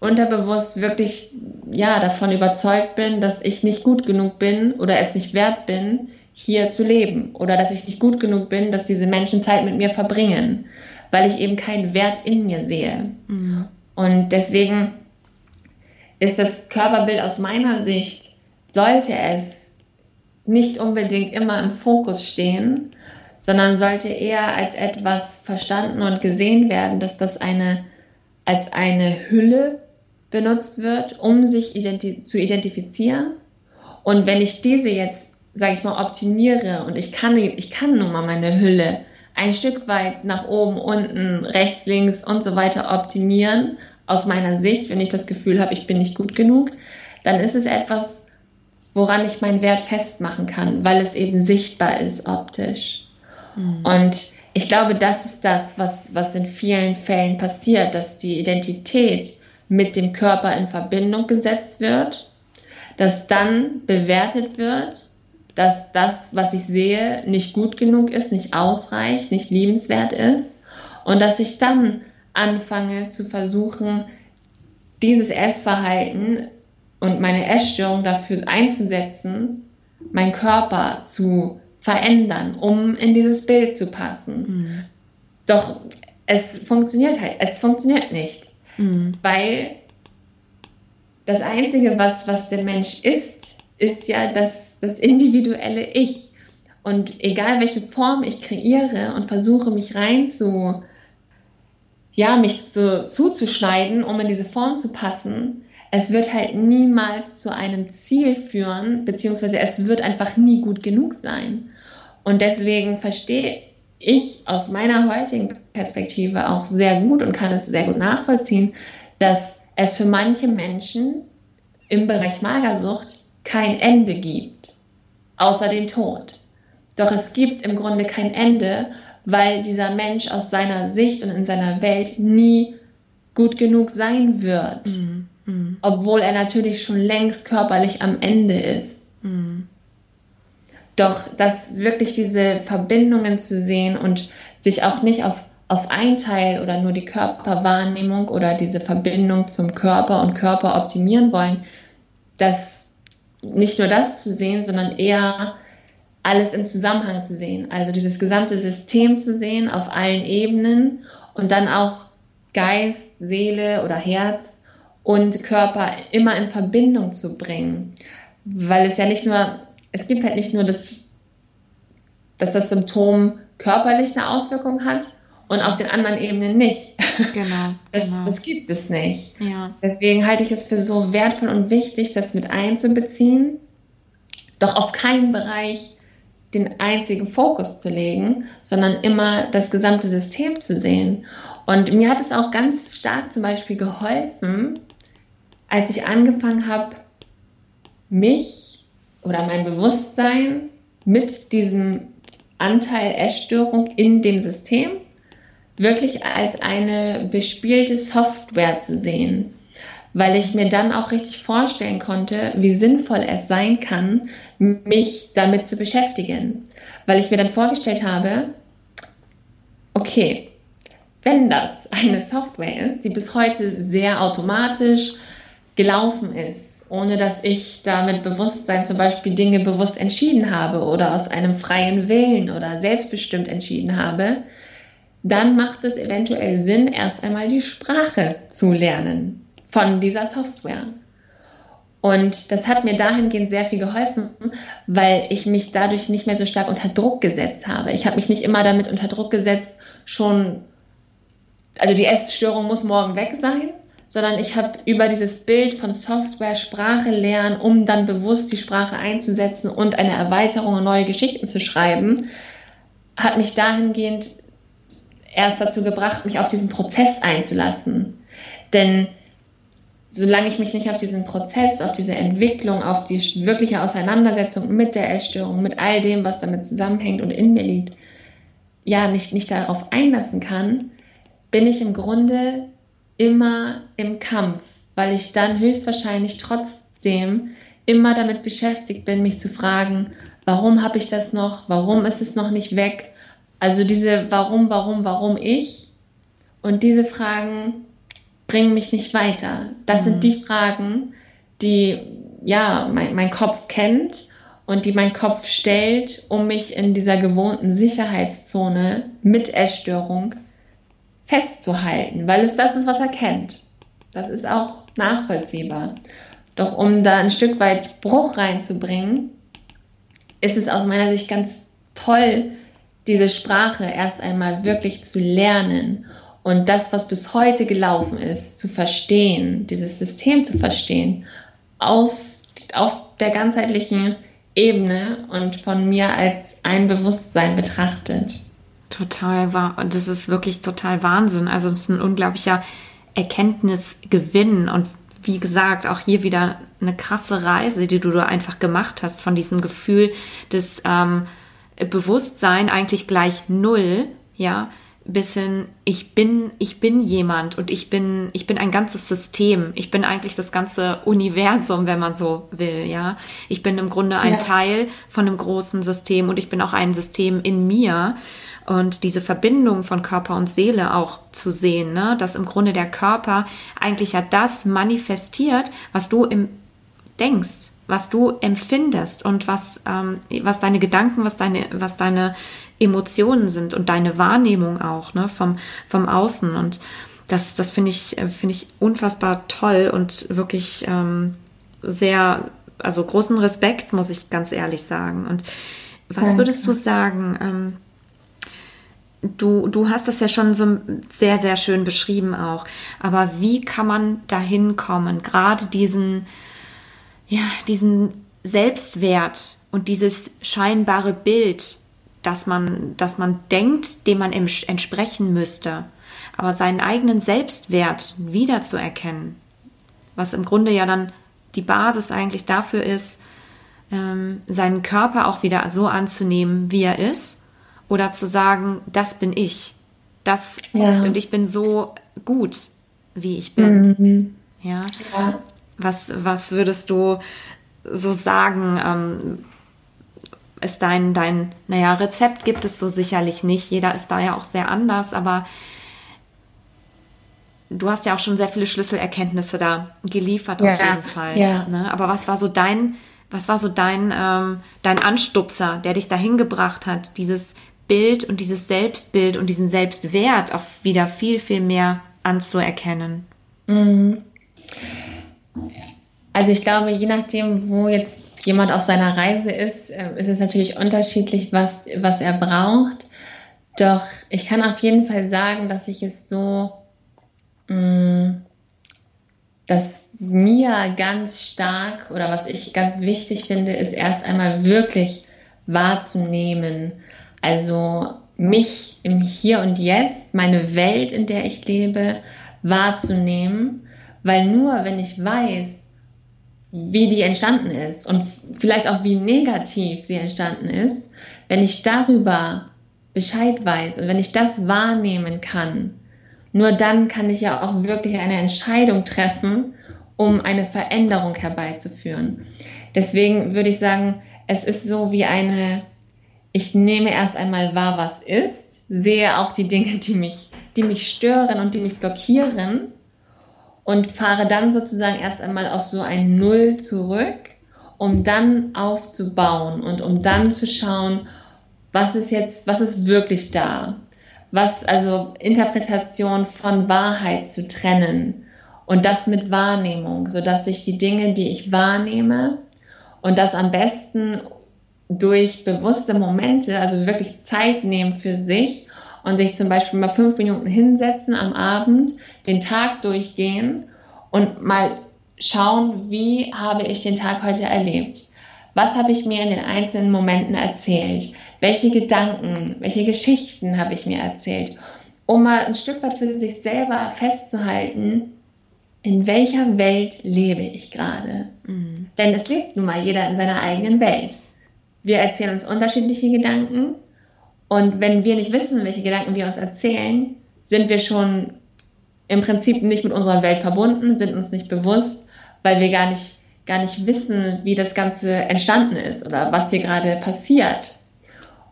unterbewusst wirklich ja davon überzeugt bin, dass ich nicht gut genug bin oder es nicht wert bin, hier zu leben oder dass ich nicht gut genug bin, dass diese Menschen Zeit mit mir verbringen, weil ich eben keinen Wert in mir sehe. Mhm. Und deswegen ist das Körperbild aus meiner Sicht, sollte es nicht unbedingt immer im Fokus stehen, sondern sollte eher als etwas verstanden und gesehen werden, dass das eine als eine Hülle benutzt wird, um sich identi zu identifizieren. Und wenn ich diese jetzt, sage ich mal, optimiere und ich kann, ich kann nun mal meine Hülle ein Stück weit nach oben, unten, rechts, links und so weiter optimieren, aus meiner Sicht, wenn ich das Gefühl habe, ich bin nicht gut genug, dann ist es etwas, woran ich meinen Wert festmachen kann, weil es eben sichtbar ist optisch. Mhm. Und ich glaube, das ist das, was, was in vielen Fällen passiert, dass die Identität mit dem Körper in Verbindung gesetzt wird, dass dann bewertet wird, dass das, was ich sehe, nicht gut genug ist, nicht ausreicht, nicht liebenswert ist und dass ich dann anfange zu versuchen, dieses Essverhalten und meine Essstörung dafür einzusetzen, meinen Körper zu verändern, um in dieses Bild zu passen. Mhm. Doch es funktioniert halt, es funktioniert nicht, mhm. weil das Einzige, was, was der Mensch ist, ist ja das, das individuelle Ich. Und egal welche Form ich kreiere und versuche mich rein zu, ja, mich so zuzuschneiden, um in diese Form zu passen, es wird halt niemals zu einem Ziel führen, beziehungsweise es wird einfach nie gut genug sein. Und deswegen verstehe ich aus meiner heutigen Perspektive auch sehr gut und kann es sehr gut nachvollziehen, dass es für manche Menschen im Bereich Magersucht kein Ende gibt, außer den Tod. Doch es gibt im Grunde kein Ende, weil dieser Mensch aus seiner Sicht und in seiner Welt nie gut genug sein wird, mhm. Mhm. obwohl er natürlich schon längst körperlich am Ende ist. Mhm. Doch dass wirklich diese Verbindungen zu sehen und sich auch nicht auf, auf ein Teil oder nur die Körperwahrnehmung oder diese Verbindung zum Körper und Körper optimieren wollen, dass nicht nur das zu sehen, sondern eher alles im Zusammenhang zu sehen. Also dieses gesamte System zu sehen auf allen Ebenen und dann auch Geist, Seele oder Herz und Körper immer in Verbindung zu bringen. Weil es ja nicht nur es gibt halt nicht nur das, dass das Symptom körperlich eine Auswirkung hat und auf den anderen Ebenen nicht. Genau. Das, genau. das gibt es nicht. Ja. Deswegen halte ich es für so wertvoll und wichtig, das mit einzubeziehen, doch auf keinen Bereich den einzigen Fokus zu legen, sondern immer das gesamte System zu sehen. Und mir hat es auch ganz stark zum Beispiel geholfen, als ich angefangen habe, mich oder mein Bewusstsein mit diesem Anteil Essstörung in dem System wirklich als eine bespielte Software zu sehen, weil ich mir dann auch richtig vorstellen konnte, wie sinnvoll es sein kann, mich damit zu beschäftigen, weil ich mir dann vorgestellt habe, okay, wenn das eine Software ist, die bis heute sehr automatisch gelaufen ist, ohne dass ich da mit Bewusstsein zum Beispiel Dinge bewusst entschieden habe oder aus einem freien Willen oder selbstbestimmt entschieden habe, dann macht es eventuell Sinn, erst einmal die Sprache zu lernen von dieser Software. Und das hat mir dahingehend sehr viel geholfen, weil ich mich dadurch nicht mehr so stark unter Druck gesetzt habe. Ich habe mich nicht immer damit unter Druck gesetzt, schon, also die Essstörung muss morgen weg sein, sondern ich habe über dieses Bild von Software Sprache lernen, um dann bewusst die Sprache einzusetzen und eine Erweiterung und neue Geschichten zu schreiben, hat mich dahingehend erst dazu gebracht, mich auf diesen Prozess einzulassen. Denn solange ich mich nicht auf diesen Prozess, auf diese Entwicklung, auf die wirkliche Auseinandersetzung mit der Essstörung, mit all dem, was damit zusammenhängt und in mir liegt, ja, nicht, nicht darauf einlassen kann, bin ich im Grunde immer im Kampf, weil ich dann höchstwahrscheinlich trotzdem immer damit beschäftigt bin, mich zu fragen, warum habe ich das noch, warum ist es noch nicht weg? Also diese warum, warum, warum ich und diese Fragen bringen mich nicht weiter. Das mhm. sind die Fragen, die ja mein, mein Kopf kennt und die mein Kopf stellt, um mich in dieser gewohnten Sicherheitszone mit Essstörung festzuhalten, weil es das ist, was er kennt. Das ist auch nachvollziehbar. Doch um da ein Stück weit Bruch reinzubringen, ist es aus meiner Sicht ganz toll, diese Sprache erst einmal wirklich zu lernen und das, was bis heute gelaufen ist, zu verstehen, dieses System zu verstehen, auf, auf der ganzheitlichen Ebene und von mir als ein Bewusstsein betrachtet. Total wahr. Und das ist wirklich total Wahnsinn. Also es ist ein unglaublicher Erkenntnisgewinn und wie gesagt, auch hier wieder eine krasse Reise, die du da einfach gemacht hast von diesem Gefühl des ähm, Bewusstsein eigentlich gleich null, ja, bis hin, ich bin, ich bin jemand und ich bin, ich bin ein ganzes System. Ich bin eigentlich das ganze Universum, wenn man so will, ja. Ich bin im Grunde ein ja. Teil von einem großen System und ich bin auch ein System in mir und diese Verbindung von Körper und Seele auch zu sehen, ne? dass im Grunde der Körper eigentlich ja das manifestiert, was du im denkst, was du empfindest und was, ähm, was deine Gedanken, was deine, was deine Emotionen sind und deine Wahrnehmung auch ne? vom, vom Außen. Und das, das finde ich, finde ich unfassbar toll und wirklich ähm, sehr also großen Respekt, muss ich ganz ehrlich sagen. Und was würdest du sagen? Ähm, du, du hast das ja schon so sehr, sehr schön beschrieben auch. Aber wie kann man dahin kommen? Gerade diesen, ja, diesen Selbstwert und dieses scheinbare Bild, dass man, dass man denkt, dem man entsprechen müsste, aber seinen eigenen Selbstwert wiederzuerkennen, was im Grunde ja dann die Basis eigentlich dafür ist, ähm, seinen Körper auch wieder so anzunehmen, wie er ist, oder zu sagen, das bin ich, das ja. und ich bin so gut, wie ich bin. Mhm. Ja? ja. Was, was würdest du so sagen? Ähm, ist dein, dein, naja, Rezept gibt es so sicherlich nicht. Jeder ist da ja auch sehr anders, aber du hast ja auch schon sehr viele Schlüsselerkenntnisse da geliefert ja, auf jeden Fall. Ja. Ne? Aber was war so dein, was war so dein, ähm, dein Anstupser, der dich dahin gebracht hat, dieses Bild und dieses Selbstbild und diesen Selbstwert auch wieder viel, viel mehr anzuerkennen? Mhm. Also ich glaube, je nachdem, wo jetzt jemand auf seiner Reise ist, äh, ist es natürlich unterschiedlich, was, was er braucht. Doch ich kann auf jeden Fall sagen, dass ich es so, mm, dass mir ganz stark oder was ich ganz wichtig finde, ist erst einmal wirklich wahrzunehmen. Also mich im Hier und Jetzt, meine Welt, in der ich lebe, wahrzunehmen, weil nur wenn ich weiß, wie die entstanden ist und vielleicht auch wie negativ sie entstanden ist, wenn ich darüber Bescheid weiß und wenn ich das wahrnehmen kann, nur dann kann ich ja auch wirklich eine Entscheidung treffen, um eine Veränderung herbeizuführen. Deswegen würde ich sagen, es ist so wie eine, ich nehme erst einmal wahr, was ist, sehe auch die Dinge, die mich, die mich stören und die mich blockieren und fahre dann sozusagen erst einmal auf so ein Null zurück, um dann aufzubauen und um dann zu schauen, was ist jetzt, was ist wirklich da? Was, also Interpretation von Wahrheit zu trennen und das mit Wahrnehmung, so dass ich die Dinge, die ich wahrnehme und das am besten durch bewusste Momente, also wirklich Zeit nehmen für sich und sich zum Beispiel mal fünf Minuten hinsetzen am Abend, den Tag durchgehen und mal schauen, wie habe ich den Tag heute erlebt? Was habe ich mir in den einzelnen Momenten erzählt? Welche Gedanken, welche Geschichten habe ich mir erzählt? Um mal ein Stück weit für sich selber festzuhalten, in welcher Welt lebe ich gerade? Mhm. Denn es lebt nun mal jeder in seiner eigenen Welt. Wir erzählen uns unterschiedliche Gedanken und wenn wir nicht wissen, welche Gedanken wir uns erzählen, sind wir schon im Prinzip nicht mit unserer Welt verbunden, sind uns nicht bewusst, weil wir gar nicht, gar nicht wissen, wie das Ganze entstanden ist oder was hier gerade passiert.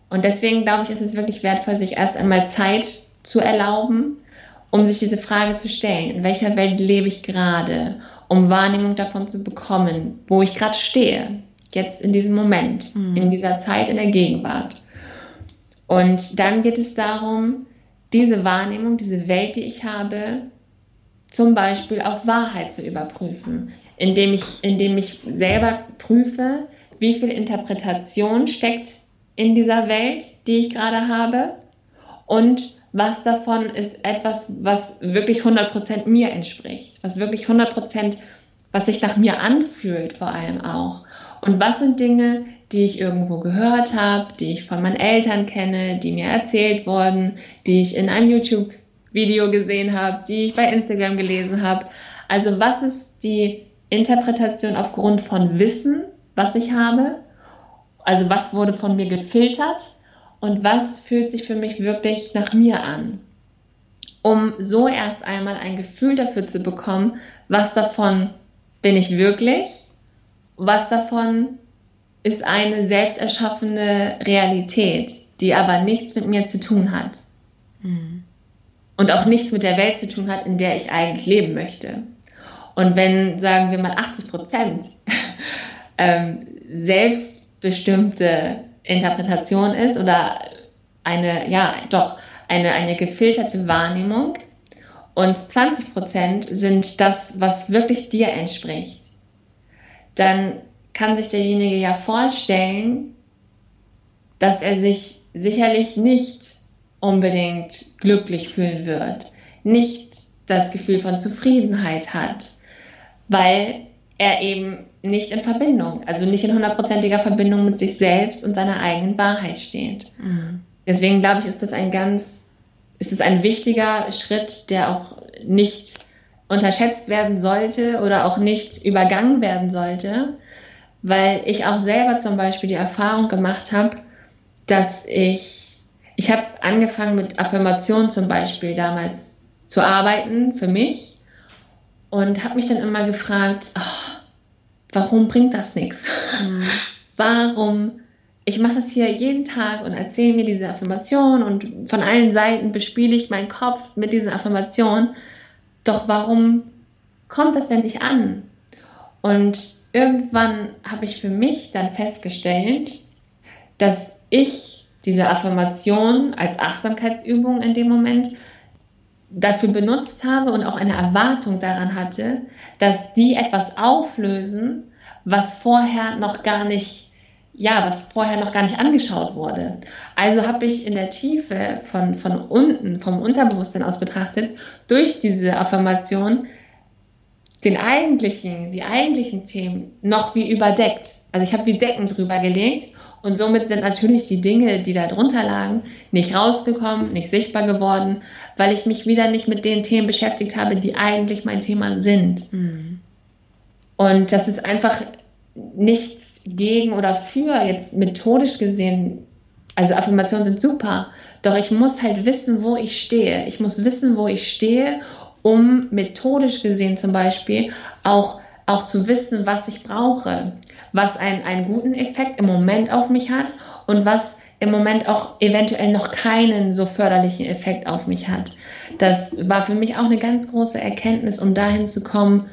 Und deswegen glaube ich, ist es wirklich wertvoll, sich erst einmal Zeit zu erlauben, um sich diese Frage zu stellen, in welcher Welt lebe ich gerade, um Wahrnehmung davon zu bekommen, wo ich gerade stehe, jetzt in diesem Moment, mhm. in dieser Zeit, in der Gegenwart. Und dann geht es darum, diese Wahrnehmung, diese Welt, die ich habe, zum Beispiel auf Wahrheit zu überprüfen, indem ich, indem ich selber prüfe, wie viel Interpretation steckt in dieser Welt, die ich gerade habe und was davon ist etwas, was wirklich 100% mir entspricht, was wirklich 100%, was sich nach mir anfühlt vor allem auch. Und was sind Dinge, die ich irgendwo gehört habe, die ich von meinen Eltern kenne, die mir erzählt wurden, die ich in einem YouTube-Video gesehen habe, die ich bei Instagram gelesen habe. Also was ist die Interpretation aufgrund von Wissen, was ich habe? Also was wurde von mir gefiltert und was fühlt sich für mich wirklich nach mir an? Um so erst einmal ein Gefühl dafür zu bekommen, was davon bin ich wirklich, was davon ist eine selbst erschaffene Realität, die aber nichts mit mir zu tun hat. Mhm. Und auch nichts mit der Welt zu tun hat, in der ich eigentlich leben möchte. Und wenn, sagen wir mal, 80 Prozent ähm, selbstbestimmte Interpretation ist oder eine, ja, doch, eine, eine gefilterte Wahrnehmung und 20 Prozent sind das, was wirklich dir entspricht, dann kann sich derjenige ja vorstellen, dass er sich sicherlich nicht unbedingt glücklich fühlen wird, nicht das Gefühl von Zufriedenheit hat, weil er eben nicht in Verbindung, also nicht in hundertprozentiger Verbindung mit sich selbst und seiner eigenen Wahrheit steht. Mhm. Deswegen glaube ich, ist das ein ganz, ist es ein wichtiger Schritt, der auch nicht unterschätzt werden sollte oder auch nicht übergangen werden sollte, weil ich auch selber zum Beispiel die Erfahrung gemacht habe, dass ich, ich habe angefangen mit Affirmationen zum Beispiel damals zu arbeiten für mich und habe mich dann immer gefragt, oh, warum bringt das nichts? Mhm. Warum? Ich mache das hier jeden Tag und erzähle mir diese Affirmation und von allen Seiten bespiele ich meinen Kopf mit diesen Affirmationen. Doch warum kommt das denn nicht an? Und irgendwann habe ich für mich dann festgestellt, dass ich diese Affirmation als Achtsamkeitsübung in dem Moment dafür benutzt habe und auch eine Erwartung daran hatte, dass die etwas auflösen, was vorher noch gar nicht, ja, was vorher noch gar nicht angeschaut wurde. Also habe ich in der Tiefe von, von unten, vom Unterbewusstsein aus betrachtet, durch diese Affirmation den eigentlichen, die eigentlichen Themen noch wie überdeckt. Also ich habe wie Decken drüber gelegt und somit sind natürlich die Dinge, die da drunter lagen, nicht rausgekommen, nicht sichtbar geworden, weil ich mich wieder nicht mit den Themen beschäftigt habe, die eigentlich mein Thema sind. Mhm. Und das ist einfach nichts gegen oder für, jetzt methodisch gesehen, also Affirmationen sind super, doch ich muss halt wissen, wo ich stehe. Ich muss wissen, wo ich stehe, um methodisch gesehen zum Beispiel auch, auch zu wissen, was ich brauche was einen, einen guten Effekt im Moment auf mich hat und was im Moment auch eventuell noch keinen so förderlichen Effekt auf mich hat. Das war für mich auch eine ganz große Erkenntnis, um dahin zu kommen,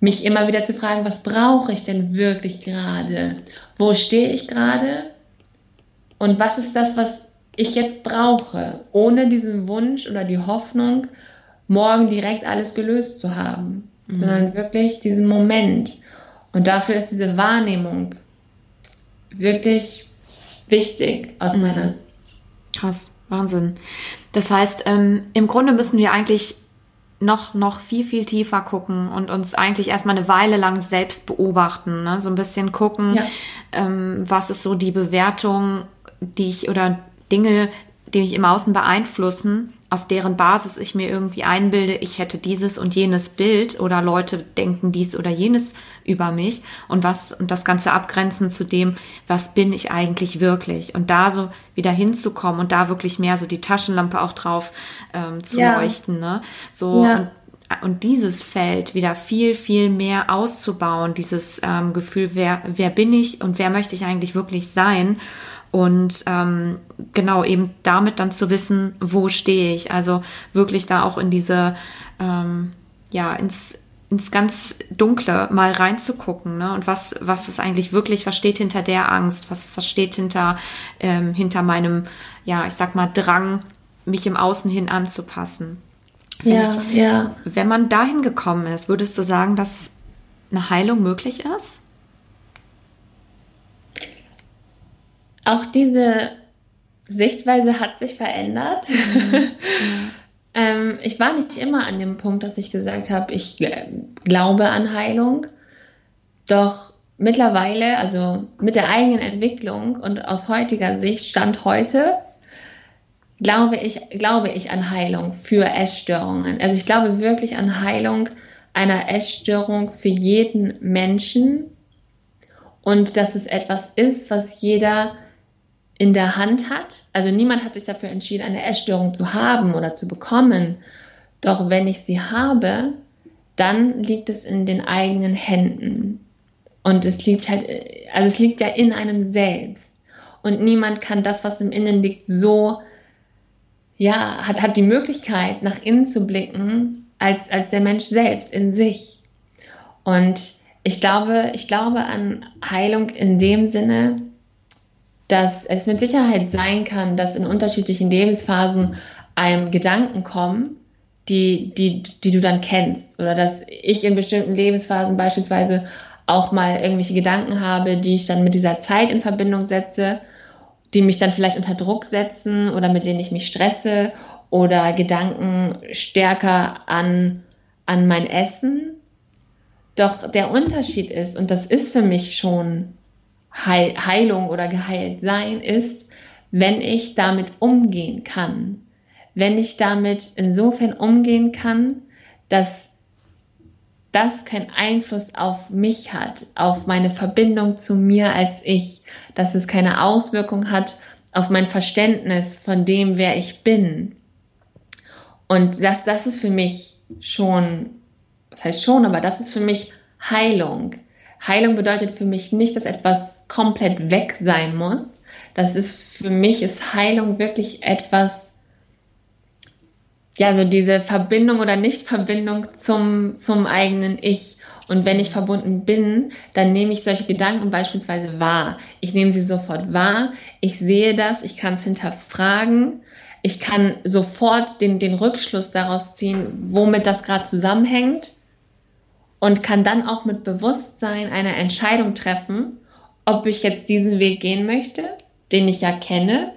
mich immer wieder zu fragen, was brauche ich denn wirklich gerade? Wo stehe ich gerade? Und was ist das, was ich jetzt brauche, ohne diesen Wunsch oder die Hoffnung, morgen direkt alles gelöst zu haben, mhm. sondern wirklich diesen Moment. Und dafür ist diese Wahrnehmung wirklich wichtig aus mhm. meiner Sicht. Krass, Wahnsinn. Das heißt, ähm, im Grunde müssen wir eigentlich noch, noch viel, viel tiefer gucken und uns eigentlich erstmal eine Weile lang selbst beobachten. Ne? So ein bisschen gucken, ja. ähm, was ist so die Bewertung, die ich oder Dinge, die mich im Außen beeinflussen auf deren Basis ich mir irgendwie einbilde, ich hätte dieses und jenes Bild oder Leute denken dies oder jenes über mich und was und das Ganze abgrenzen zu dem, was bin ich eigentlich wirklich und da so wieder hinzukommen und da wirklich mehr so die Taschenlampe auch drauf ähm, zu ja. leuchten, ne? So ja. und dieses Feld wieder viel, viel mehr auszubauen, dieses ähm, Gefühl, wer, wer bin ich und wer möchte ich eigentlich wirklich sein und ähm, genau eben damit dann zu wissen, wo stehe ich. Also wirklich da auch in diese, ähm, ja, ins, ins ganz Dunkle mal reinzugucken, ne? Und was, was ist eigentlich wirklich, was steht hinter der Angst, was, was steht hinter, ähm, hinter meinem, ja, ich sag mal, Drang, mich im Außen hin anzupassen. ja, ich, ja. Wenn man dahin gekommen ist, würdest du sagen, dass eine Heilung möglich ist? Auch diese Sichtweise hat sich verändert. Mhm. ähm, ich war nicht immer an dem Punkt, dass ich gesagt habe, ich glaube an Heilung. Doch mittlerweile, also mit der eigenen Entwicklung und aus heutiger Sicht, Stand heute, glaube ich, glaube ich an Heilung für Essstörungen. Also ich glaube wirklich an Heilung einer Essstörung für jeden Menschen und dass es etwas ist, was jeder in der Hand hat. Also niemand hat sich dafür entschieden, eine Essstörung zu haben oder zu bekommen. Doch wenn ich sie habe, dann liegt es in den eigenen Händen. Und es liegt halt, also es liegt ja in einem selbst. Und niemand kann das, was im Innen liegt, so, ja, hat, hat die Möglichkeit, nach innen zu blicken, als, als der Mensch selbst in sich. Und ich glaube, ich glaube an Heilung in dem Sinne, dass es mit Sicherheit sein kann, dass in unterschiedlichen Lebensphasen einem Gedanken kommen, die, die, die du dann kennst. Oder dass ich in bestimmten Lebensphasen beispielsweise auch mal irgendwelche Gedanken habe, die ich dann mit dieser Zeit in Verbindung setze, die mich dann vielleicht unter Druck setzen oder mit denen ich mich stresse oder Gedanken stärker an, an mein Essen. Doch der Unterschied ist, und das ist für mich schon Heil, Heilung oder geheilt sein, ist, wenn ich damit umgehen kann. Wenn ich damit insofern umgehen kann, dass das keinen Einfluss auf mich hat, auf meine Verbindung zu mir als ich, dass es keine Auswirkung hat auf mein Verständnis von dem, wer ich bin. Und das, das ist für mich schon, das heißt schon, aber das ist für mich Heilung. Heilung bedeutet für mich nicht, dass etwas komplett weg sein muss. Das ist für mich ist Heilung wirklich etwas, ja, so diese Verbindung oder Nichtverbindung zum, zum eigenen Ich. Und wenn ich verbunden bin, dann nehme ich solche Gedanken beispielsweise wahr. Ich nehme sie sofort wahr. Ich sehe das. Ich kann es hinterfragen. Ich kann sofort den, den Rückschluss daraus ziehen, womit das gerade zusammenhängt. Und kann dann auch mit Bewusstsein eine Entscheidung treffen, ob ich jetzt diesen Weg gehen möchte, den ich ja kenne,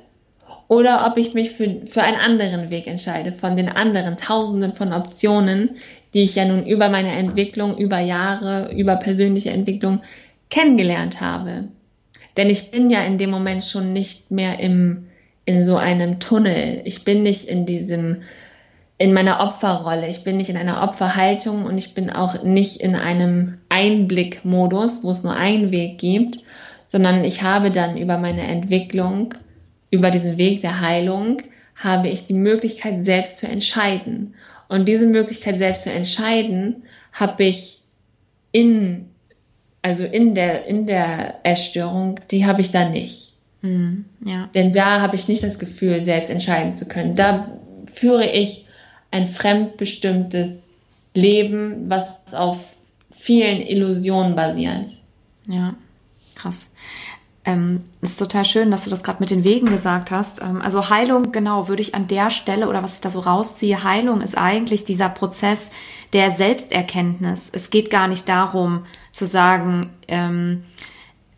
oder ob ich mich für, für einen anderen Weg entscheide, von den anderen Tausenden von Optionen, die ich ja nun über meine Entwicklung, über Jahre, über persönliche Entwicklung kennengelernt habe. Denn ich bin ja in dem Moment schon nicht mehr im, in so einem Tunnel. Ich bin nicht in diesem, in meiner Opferrolle. Ich bin nicht in einer Opferhaltung und ich bin auch nicht in einem Einblickmodus, wo es nur einen Weg gibt, sondern ich habe dann über meine Entwicklung über diesen Weg der Heilung habe ich die Möglichkeit, selbst zu entscheiden. Und diese Möglichkeit, selbst zu entscheiden, habe ich in, also in der, in der Essstörung, die habe ich da nicht. Mhm, ja. Denn da habe ich nicht das Gefühl, selbst entscheiden zu können. Da führe ich ein fremdbestimmtes Leben, was auf vielen Illusionen basiert. Ja, krass. Ähm, ist total schön, dass du das gerade mit den Wegen gesagt hast. Ähm, also Heilung, genau, würde ich an der Stelle oder was ich da so rausziehe, Heilung ist eigentlich dieser Prozess der Selbsterkenntnis. Es geht gar nicht darum zu sagen, ähm,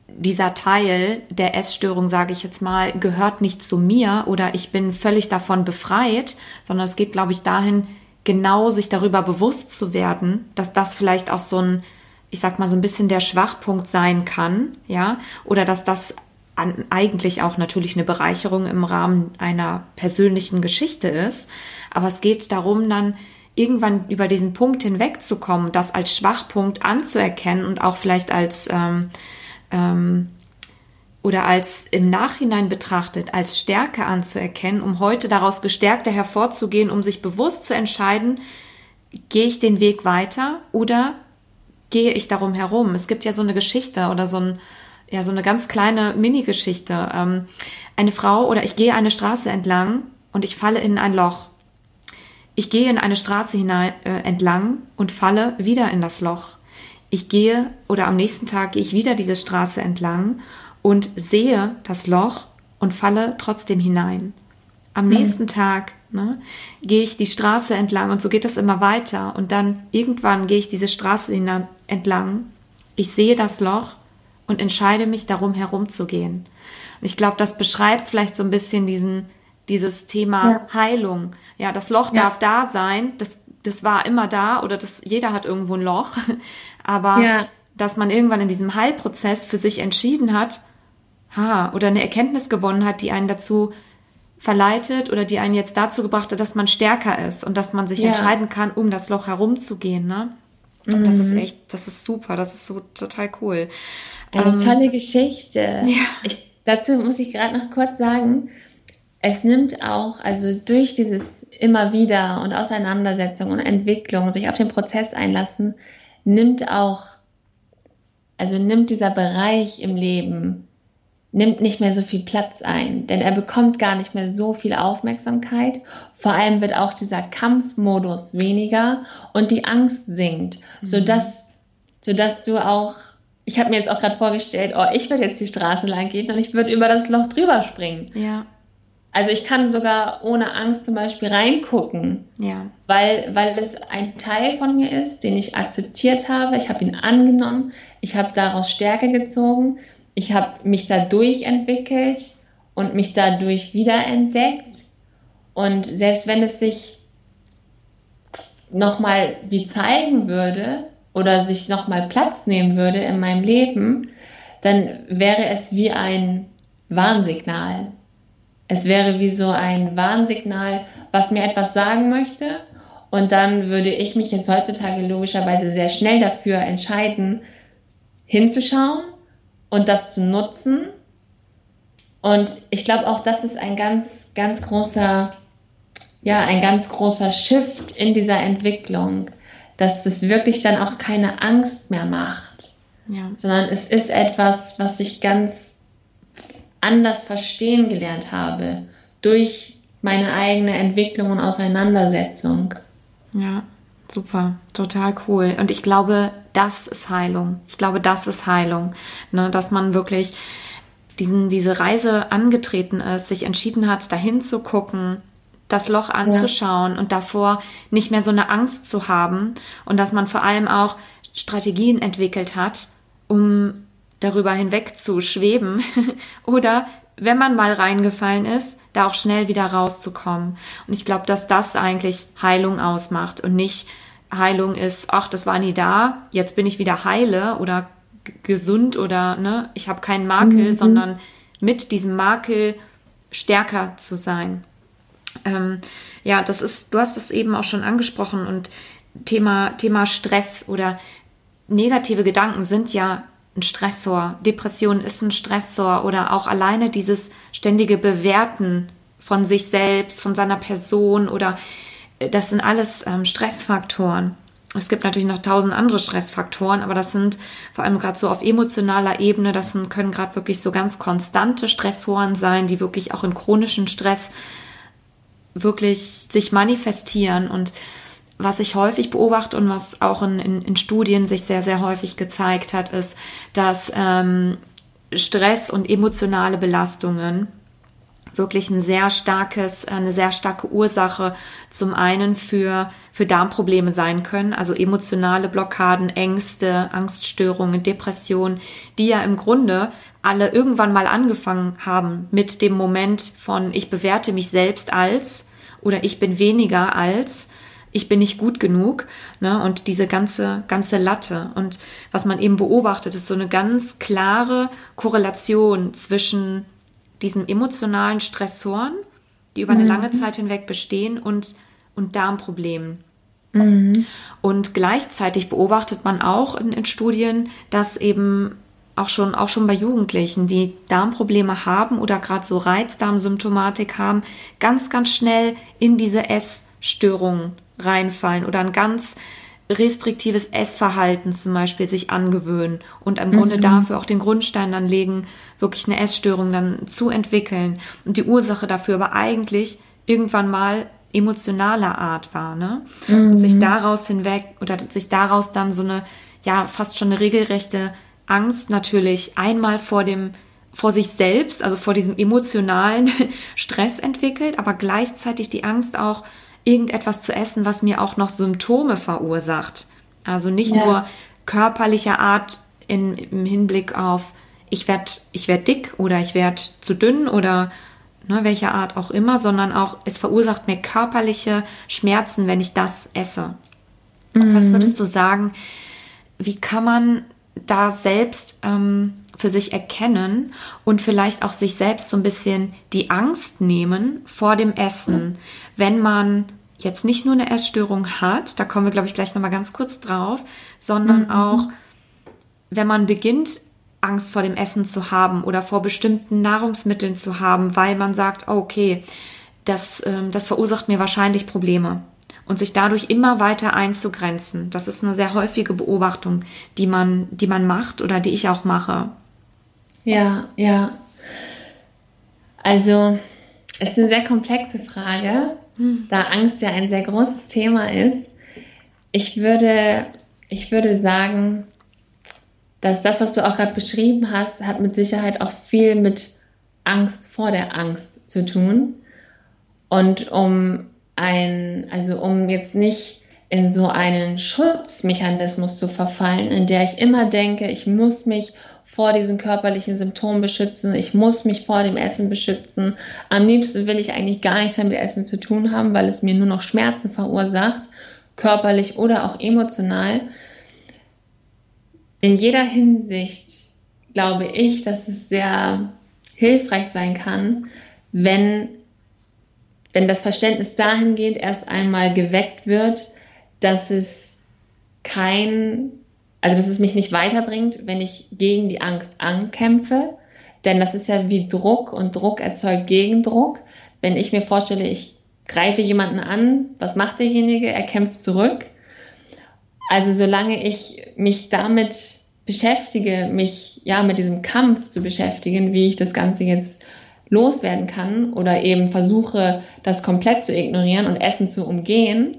dieser Teil der Essstörung, sage ich jetzt mal, gehört nicht zu mir oder ich bin völlig davon befreit, sondern es geht, glaube ich, dahin, genau sich darüber bewusst zu werden, dass das vielleicht auch so ein ich sag mal, so ein bisschen der Schwachpunkt sein kann, ja, oder dass das an, eigentlich auch natürlich eine Bereicherung im Rahmen einer persönlichen Geschichte ist. Aber es geht darum, dann irgendwann über diesen Punkt hinwegzukommen, das als Schwachpunkt anzuerkennen und auch vielleicht als ähm, ähm, oder als im Nachhinein betrachtet als Stärke anzuerkennen, um heute daraus gestärkter hervorzugehen, um sich bewusst zu entscheiden, gehe ich den Weg weiter oder gehe ich darum herum? Es gibt ja so eine Geschichte oder so ein, ja, so eine ganz kleine Mini-Geschichte. Ähm, eine Frau oder ich gehe eine Straße entlang und ich falle in ein Loch. Ich gehe in eine Straße hinein, äh, entlang und falle wieder in das Loch. Ich gehe oder am nächsten Tag gehe ich wieder diese Straße entlang und sehe das Loch und falle trotzdem hinein. Am mhm. nächsten Tag ne, gehe ich die Straße entlang und so geht das immer weiter. Und dann irgendwann gehe ich diese Straße entlang. Ich sehe das Loch und entscheide mich darum herumzugehen. Und ich glaube, das beschreibt vielleicht so ein bisschen diesen, dieses Thema ja. Heilung. Ja, das Loch ja. darf da sein. Das, das war immer da oder das, jeder hat irgendwo ein Loch. Aber ja. dass man irgendwann in diesem Heilprozess für sich entschieden hat, ha, oder eine Erkenntnis gewonnen hat, die einen dazu verleitet oder die einen jetzt dazu gebracht hat, dass man stärker ist und dass man sich entscheiden kann, um das Loch herumzugehen. Ne? Mhm. Das ist mhm. echt, das ist super, das ist so total cool. Eine ähm, tolle Geschichte. Ja. Ich, dazu muss ich gerade noch kurz sagen, es nimmt auch, also durch dieses immer wieder und Auseinandersetzung und Entwicklung und sich auf den Prozess einlassen, nimmt auch, also nimmt dieser Bereich im Leben nimmt nicht mehr so viel Platz ein, denn er bekommt gar nicht mehr so viel Aufmerksamkeit. Vor allem wird auch dieser Kampfmodus weniger und die Angst sinkt, mhm. sodass, sodass du auch, ich habe mir jetzt auch gerade vorgestellt, oh, ich würde jetzt die Straße lang gehen und ich würde über das Loch drüber springen. Ja. Also ich kann sogar ohne Angst zum Beispiel reingucken, ja. weil, weil es ein Teil von mir ist, den ich akzeptiert habe. Ich habe ihn angenommen, ich habe daraus Stärke gezogen, ich habe mich dadurch entwickelt und mich dadurch wiederentdeckt. Und selbst wenn es sich nochmal wie zeigen würde oder sich nochmal Platz nehmen würde in meinem Leben, dann wäre es wie ein Warnsignal. Es wäre wie so ein Warnsignal, was mir etwas sagen möchte. Und dann würde ich mich jetzt heutzutage logischerweise sehr schnell dafür entscheiden, hinzuschauen und das zu nutzen. Und ich glaube auch, das ist ein ganz, ganz großer, ja, ein ganz großer Shift in dieser Entwicklung, dass es wirklich dann auch keine Angst mehr macht, ja. sondern es ist etwas, was ich ganz anders verstehen gelernt habe durch meine eigene Entwicklung und Auseinandersetzung. Ja, super, total cool. Und ich glaube, das ist Heilung. Ich glaube, das ist Heilung, ne, dass man wirklich diesen, diese Reise angetreten ist, sich entschieden hat, dahin zu gucken, das Loch anzuschauen ja. und davor nicht mehr so eine Angst zu haben und dass man vor allem auch Strategien entwickelt hat, um darüber hinweg zu schweben oder wenn man mal reingefallen ist, da auch schnell wieder rauszukommen. Und ich glaube, dass das eigentlich Heilung ausmacht und nicht Heilung ist, ach, das war nie da, jetzt bin ich wieder heile oder gesund oder ne, ich habe keinen Makel, mhm. sondern mit diesem Makel stärker zu sein. Ähm, ja, das ist, du hast es eben auch schon angesprochen und Thema, Thema Stress oder negative Gedanken sind ja ein Stressor. Depression ist ein Stressor oder auch alleine dieses ständige Bewerten von sich selbst, von seiner Person oder das sind alles ähm, Stressfaktoren. Es gibt natürlich noch tausend andere Stressfaktoren, aber das sind vor allem gerade so auf emotionaler Ebene, das sind, können gerade wirklich so ganz konstante Stressoren sein, die wirklich auch in chronischen Stress wirklich sich manifestieren und was ich häufig beobachte und was auch in, in, in Studien sich sehr, sehr häufig gezeigt hat, ist, dass ähm, Stress und emotionale Belastungen wirklich ein sehr starkes, eine sehr starke Ursache zum einen für, für Darmprobleme sein können, also emotionale Blockaden, Ängste, Angststörungen, Depressionen, die ja im Grunde alle irgendwann mal angefangen haben mit dem Moment von ich bewerte mich selbst als oder ich bin weniger als ich bin nicht gut genug, ne? Und diese ganze, ganze Latte. Und was man eben beobachtet, ist so eine ganz klare Korrelation zwischen diesen emotionalen Stressoren, die über eine mhm. lange Zeit hinweg bestehen, und, und Darmproblemen. Mhm. Und gleichzeitig beobachtet man auch in, in Studien, dass eben auch schon, auch schon bei Jugendlichen, die Darmprobleme haben oder gerade so Reizdarmsymptomatik haben, ganz, ganz schnell in diese Essstörungen reinfallen oder ein ganz restriktives Essverhalten zum Beispiel sich angewöhnen und im Grunde mhm. dafür auch den Grundstein dann legen, wirklich eine Essstörung dann zu entwickeln. Und die Ursache dafür aber eigentlich irgendwann mal emotionaler Art war, ne? Mhm. Und sich daraus hinweg oder sich daraus dann so eine, ja, fast schon eine regelrechte Angst natürlich einmal vor dem vor sich selbst, also vor diesem emotionalen Stress entwickelt, aber gleichzeitig die Angst auch irgendetwas zu essen, was mir auch noch Symptome verursacht. Also nicht ja. nur körperlicher Art in, im Hinblick auf, ich werde ich werd dick oder ich werde zu dünn oder ne, welcher Art auch immer, sondern auch, es verursacht mir körperliche Schmerzen, wenn ich das esse. Mhm. Was würdest du sagen, wie kann man da selbst ähm, für sich erkennen und vielleicht auch sich selbst so ein bisschen die Angst nehmen vor dem Essen, wenn man jetzt nicht nur eine Essstörung hat, da kommen wir, glaube ich, gleich nochmal ganz kurz drauf, sondern mhm. auch, wenn man beginnt, Angst vor dem Essen zu haben oder vor bestimmten Nahrungsmitteln zu haben, weil man sagt, oh, okay, das, ähm, das verursacht mir wahrscheinlich Probleme und sich dadurch immer weiter einzugrenzen. Das ist eine sehr häufige Beobachtung, die man, die man macht oder die ich auch mache. Ja, ja. Also, es ist eine sehr komplexe Frage, hm. da Angst ja ein sehr großes Thema ist. Ich würde, ich würde sagen, dass das, was du auch gerade beschrieben hast, hat mit Sicherheit auch viel mit Angst vor der Angst zu tun. Und um ein, also um jetzt nicht in so einen Schutzmechanismus zu verfallen, in der ich immer denke, ich muss mich vor diesen körperlichen Symptomen beschützen, ich muss mich vor dem Essen beschützen. Am liebsten will ich eigentlich gar nichts mehr mit Essen zu tun haben, weil es mir nur noch Schmerzen verursacht, körperlich oder auch emotional. In jeder Hinsicht glaube ich, dass es sehr hilfreich sein kann, wenn, wenn das Verständnis dahingehend erst einmal geweckt wird, dass es kein, also dass es mich nicht weiterbringt, wenn ich gegen die Angst ankämpfe, denn das ist ja wie Druck und Druck erzeugt Gegendruck. Wenn ich mir vorstelle, ich greife jemanden an, was macht derjenige? Er kämpft zurück. Also solange ich mich damit beschäftige, mich ja mit diesem Kampf zu beschäftigen, wie ich das Ganze jetzt loswerden kann oder eben versuche, das komplett zu ignorieren und Essen zu umgehen,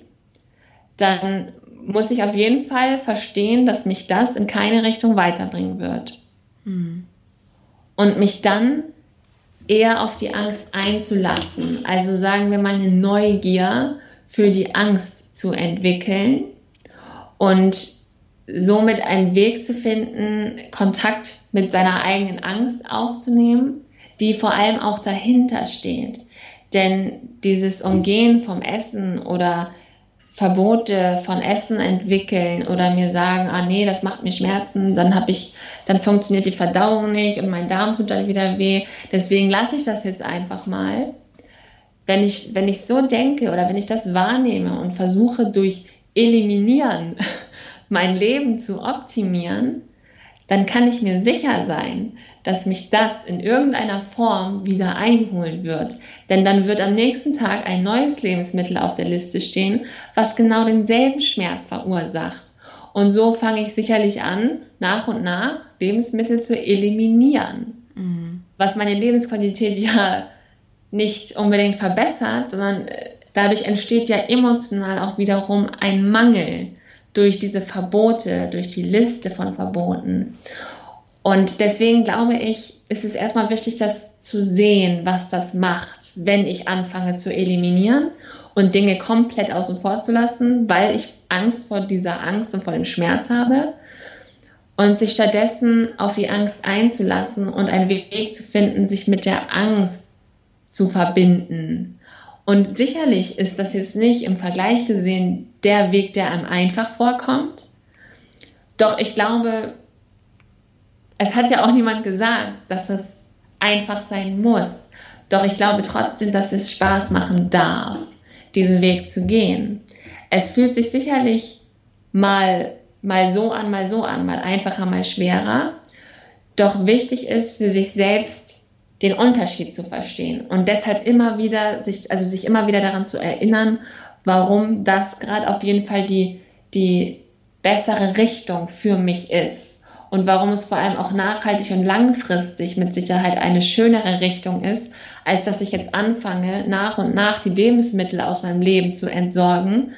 dann muss ich auf jeden Fall verstehen, dass mich das in keine Richtung weiterbringen wird. Mhm. Und mich dann eher auf die Angst einzulassen. Also sagen wir mal eine Neugier für die Angst zu entwickeln und somit einen Weg zu finden, Kontakt mit seiner eigenen Angst aufzunehmen, die vor allem auch dahinter steht. Denn dieses Umgehen vom Essen oder Verbote von Essen entwickeln oder mir sagen, ah nee, das macht mir Schmerzen, dann habe ich, dann funktioniert die Verdauung nicht und mein Darm tut dann wieder weh. Deswegen lasse ich das jetzt einfach mal. Wenn ich, wenn ich so denke oder wenn ich das wahrnehme und versuche durch Eliminieren mein Leben zu optimieren, dann kann ich mir sicher sein, dass mich das in irgendeiner Form wieder einholen wird. Denn dann wird am nächsten Tag ein neues Lebensmittel auf der Liste stehen, was genau denselben Schmerz verursacht. Und so fange ich sicherlich an, nach und nach Lebensmittel zu eliminieren. Mhm. Was meine Lebensqualität ja nicht unbedingt verbessert, sondern äh, dadurch entsteht ja emotional auch wiederum ein Mangel durch diese Verbote, durch die Liste von Verboten. Und deswegen glaube ich, ist es erstmal wichtig, das zu sehen, was das macht, wenn ich anfange zu eliminieren und Dinge komplett außen vor zu lassen, weil ich Angst vor dieser Angst und vor dem Schmerz habe. Und sich stattdessen auf die Angst einzulassen und einen Weg zu finden, sich mit der Angst zu verbinden. Und sicherlich ist das jetzt nicht im Vergleich gesehen der Weg, der einem einfach vorkommt. Doch ich glaube, es hat ja auch niemand gesagt, dass es einfach sein muss. Doch ich glaube trotzdem, dass es Spaß machen darf, diesen Weg zu gehen. Es fühlt sich sicherlich mal, mal so an, mal so an, mal einfacher, mal schwerer. Doch wichtig ist für sich selbst den Unterschied zu verstehen und deshalb immer wieder sich, also sich immer wieder daran zu erinnern, warum das gerade auf jeden Fall die, die bessere Richtung für mich ist und warum es vor allem auch nachhaltig und langfristig mit Sicherheit eine schönere Richtung ist, als dass ich jetzt anfange, nach und nach die Lebensmittel aus meinem Leben zu entsorgen.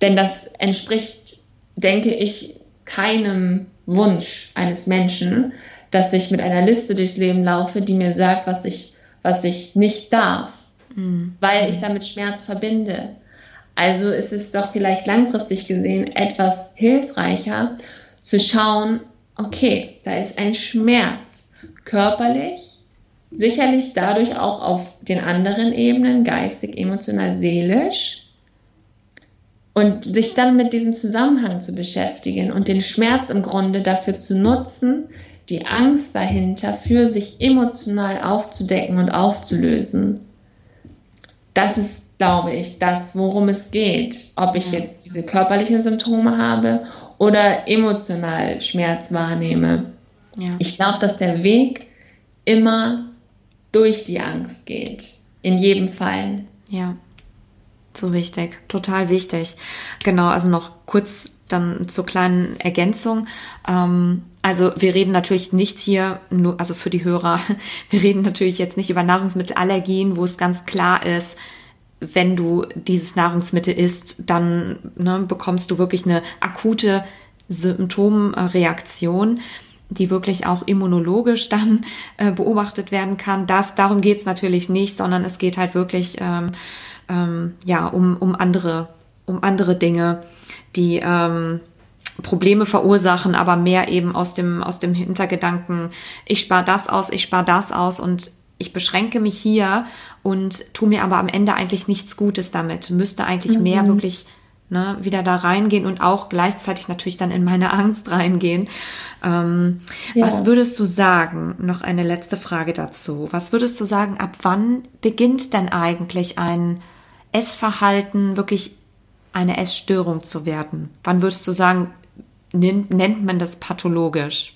Denn das entspricht, denke ich, keinem Wunsch eines Menschen, dass ich mit einer Liste durchs Leben laufe, die mir sagt, was ich, was ich nicht darf mhm. weil ich damit Schmerz verbinde. Also ist es doch vielleicht langfristig gesehen etwas hilfreicher zu schauen, okay, da ist ein Schmerz, körperlich, sicherlich dadurch auch auf den anderen Ebenen, geistig, emotional, seelisch. Und sich dann mit diesem Zusammenhang zu beschäftigen und den Schmerz im Grunde dafür zu nutzen, die Angst dahinter für sich emotional aufzudecken und aufzulösen das ist, glaube ich, das, worum es geht. Ob ich jetzt diese körperlichen Symptome habe oder emotional Schmerz wahrnehme. Ja. Ich glaube, dass der Weg immer durch die Angst geht. In jedem Fall. Ja. So wichtig, total wichtig. Genau, also noch kurz dann zur kleinen Ergänzung. Ähm, also wir reden natürlich nicht hier, nur, also für die Hörer, wir reden natürlich jetzt nicht über Nahrungsmittelallergien, wo es ganz klar ist, wenn du dieses Nahrungsmittel isst, dann ne, bekommst du wirklich eine akute Symptomreaktion. die wirklich auch immunologisch dann äh, beobachtet werden kann. Das, darum geht's natürlich nicht, sondern es geht halt wirklich ähm, ähm, ja um, um andere, um andere Dinge, die ähm, Probleme verursachen, aber mehr eben aus dem, aus dem Hintergedanken, ich spare das aus, ich spare das aus und ich beschränke mich hier und tu mir aber am Ende eigentlich nichts Gutes damit. Müsste eigentlich mhm. mehr wirklich ne, wieder da reingehen und auch gleichzeitig natürlich dann in meine Angst reingehen. Ähm, ja. Was würdest du sagen? Noch eine letzte Frage dazu. Was würdest du sagen, ab wann beginnt denn eigentlich ein Essverhalten wirklich eine Essstörung zu werden? Wann würdest du sagen, nennt man das pathologisch?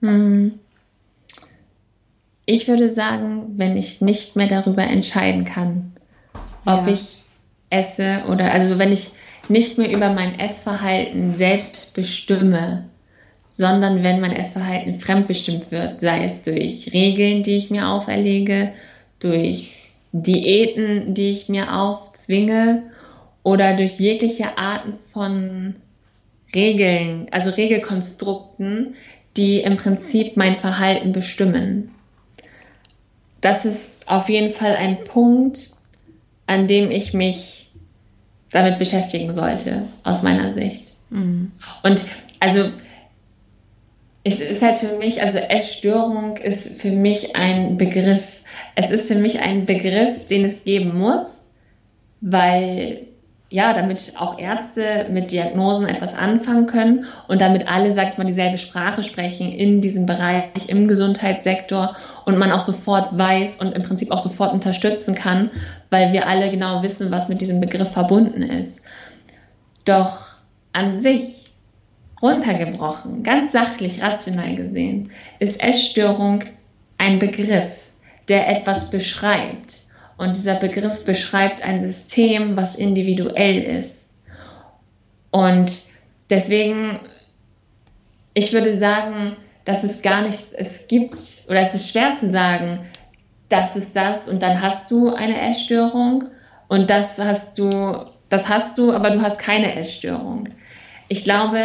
Hm. Ich würde sagen, wenn ich nicht mehr darüber entscheiden kann, ob ja. ich esse oder also wenn ich nicht mehr über mein Essverhalten selbst bestimme, sondern wenn mein Essverhalten fremdbestimmt wird, sei es durch Regeln, die ich mir auferlege, durch Diäten, die ich mir aufzwinge oder durch jegliche Arten von Regeln, also Regelkonstrukten, die im Prinzip mein Verhalten bestimmen. Das ist auf jeden Fall ein Punkt, an dem ich mich damit beschäftigen sollte, aus meiner Sicht. Mhm. Und also es ist halt für mich, also Essstörung ist für mich ein Begriff. Es ist für mich ein Begriff, den es geben muss, weil ja, damit auch Ärzte mit Diagnosen etwas anfangen können und damit alle, sagt man, dieselbe Sprache sprechen in diesem Bereich, im Gesundheitssektor und man auch sofort weiß und im Prinzip auch sofort unterstützen kann, weil wir alle genau wissen, was mit diesem Begriff verbunden ist. Doch an sich, runtergebrochen, ganz sachlich, rational gesehen, ist Essstörung ein Begriff, der etwas beschreibt und dieser Begriff beschreibt ein System, was individuell ist. Und deswegen, ich würde sagen, dass es gar nichts, es gibt, oder es ist schwer zu sagen, das ist das und dann hast du eine Essstörung und das hast du, das hast du, aber du hast keine Essstörung. Ich glaube,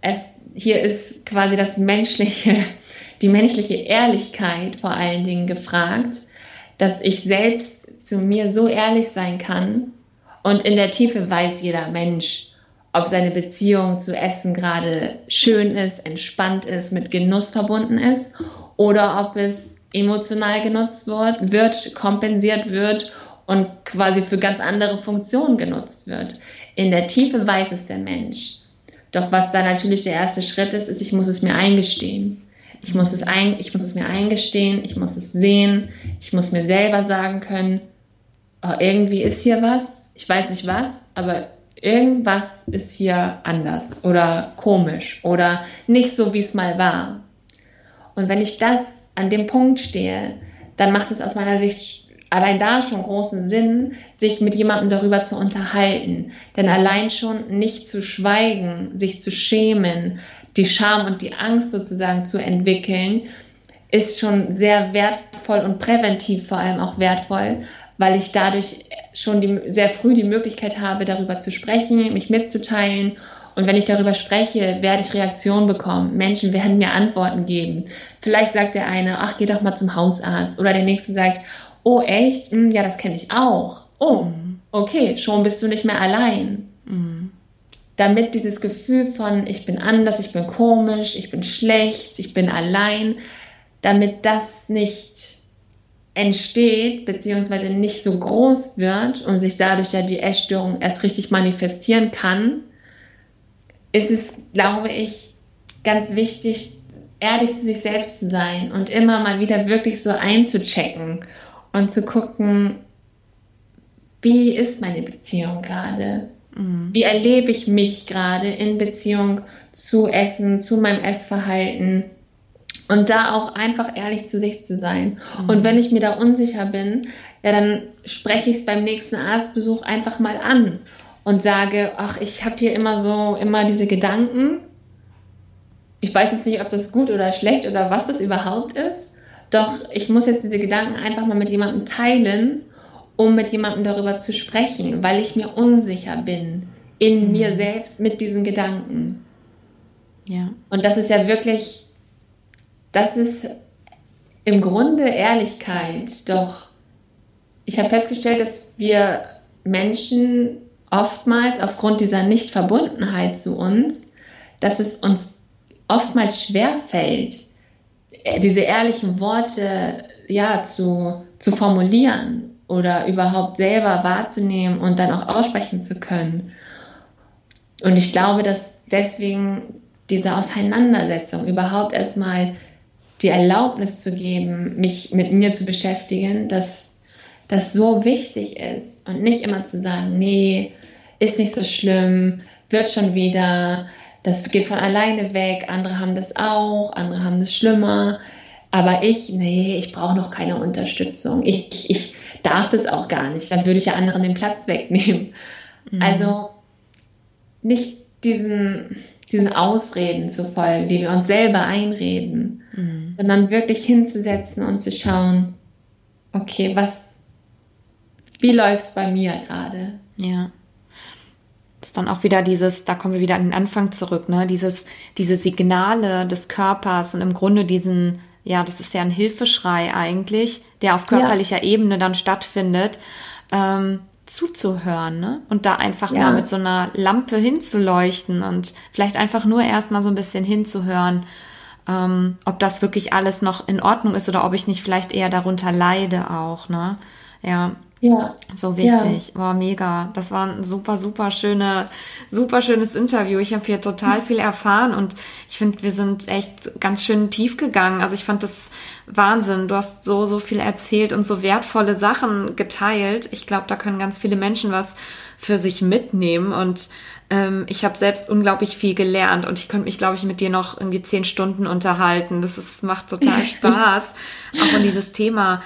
es, hier ist quasi das menschliche, die menschliche Ehrlichkeit vor allen Dingen gefragt, dass ich selbst zu mir so ehrlich sein kann und in der Tiefe weiß jeder Mensch, ob seine Beziehung zu Essen gerade schön ist, entspannt ist, mit Genuss verbunden ist oder ob es emotional genutzt wird, wird kompensiert wird und quasi für ganz andere Funktionen genutzt wird. In der Tiefe weiß es der Mensch. Doch was da natürlich der erste Schritt ist, ist, ich muss es mir eingestehen. Ich muss es, ein, ich muss es mir eingestehen, ich muss es sehen, ich muss mir selber sagen können, oh, irgendwie ist hier was, ich weiß nicht was, aber irgendwas ist hier anders oder komisch oder nicht so, wie es mal war. Und wenn ich das an dem Punkt stehe, dann macht es aus meiner Sicht allein da schon großen Sinn, sich mit jemandem darüber zu unterhalten. Denn allein schon nicht zu schweigen, sich zu schämen, die Scham und die Angst sozusagen zu entwickeln, ist schon sehr wertvoll und präventiv vor allem auch wertvoll, weil ich dadurch schon die, sehr früh die Möglichkeit habe, darüber zu sprechen, mich mitzuteilen. Und wenn ich darüber spreche, werde ich Reaktionen bekommen. Menschen werden mir Antworten geben. Vielleicht sagt der eine, ach, geh doch mal zum Hausarzt. Oder der nächste sagt, oh, echt? Hm, ja, das kenne ich auch. Oh, mhm. okay, schon bist du nicht mehr allein. Mhm. Damit dieses Gefühl von, ich bin anders, ich bin komisch, ich bin schlecht, ich bin allein, damit das nicht entsteht, beziehungsweise nicht so groß wird und sich dadurch ja die Essstörung erst richtig manifestieren kann, ist es, glaube ich, ganz wichtig, ehrlich zu sich selbst zu sein und immer mal wieder wirklich so einzuchecken und zu gucken, wie ist meine Beziehung gerade? Mhm. Wie erlebe ich mich gerade in Beziehung zu Essen, zu meinem Essverhalten? Und da auch einfach ehrlich zu sich zu sein. Mhm. Und wenn ich mir da unsicher bin, ja, dann spreche ich es beim nächsten Arztbesuch einfach mal an und sage, ach, ich habe hier immer so, immer diese Gedanken. Ich weiß jetzt nicht, ob das gut oder schlecht oder was das überhaupt ist. Doch ich muss jetzt diese Gedanken einfach mal mit jemandem teilen, um mit jemandem darüber zu sprechen, weil ich mir unsicher bin in mhm. mir selbst mit diesen Gedanken. Ja. Und das ist ja wirklich, das ist im Grunde Ehrlichkeit. Doch ich habe festgestellt, dass wir Menschen oftmals aufgrund dieser Nichtverbundenheit zu uns, dass es uns oftmals schwer fällt, diese ehrlichen Worte ja zu, zu formulieren oder überhaupt selber wahrzunehmen und dann auch aussprechen zu können. Und ich glaube, dass deswegen diese Auseinandersetzung überhaupt erstmal die Erlaubnis zu geben, mich mit mir zu beschäftigen, dass das so wichtig ist und nicht immer zu sagen, nee, ist nicht so schlimm, wird schon wieder, das geht von alleine weg, andere haben das auch, andere haben das schlimmer, aber ich, nee, ich brauche noch keine Unterstützung. Ich, ich, ich darf das auch gar nicht, dann würde ich ja anderen den Platz wegnehmen. Mhm. Also nicht diesen, diesen Ausreden zu folgen, die wir uns selber einreden, mhm. Sondern wirklich hinzusetzen und zu schauen, okay, was, wie läuft es bei mir gerade? Ja. Das ist dann auch wieder dieses, da kommen wir wieder an den Anfang zurück, ne? Dieses, diese Signale des Körpers und im Grunde diesen, ja, das ist ja ein Hilfeschrei eigentlich, der auf körperlicher ja. Ebene dann stattfindet, ähm, zuzuhören, ne? Und da einfach ja. mal mit so einer Lampe hinzuleuchten und vielleicht einfach nur erstmal so ein bisschen hinzuhören, ähm, ob das wirklich alles noch in Ordnung ist oder ob ich nicht vielleicht eher darunter leide auch, ne? Ja. Ja. So wichtig. Ja. War mega. Das war ein super, super schöne, super schönes Interview. Ich habe hier total viel erfahren und ich finde, wir sind echt ganz schön tief gegangen. Also ich fand das Wahnsinn. Du hast so, so viel erzählt und so wertvolle Sachen geteilt. Ich glaube, da können ganz viele Menschen was für sich mitnehmen und ähm, ich habe selbst unglaublich viel gelernt und ich könnte mich, glaube ich, mit dir noch irgendwie zehn Stunden unterhalten. Das ist, macht total Spaß, auch in dieses Thema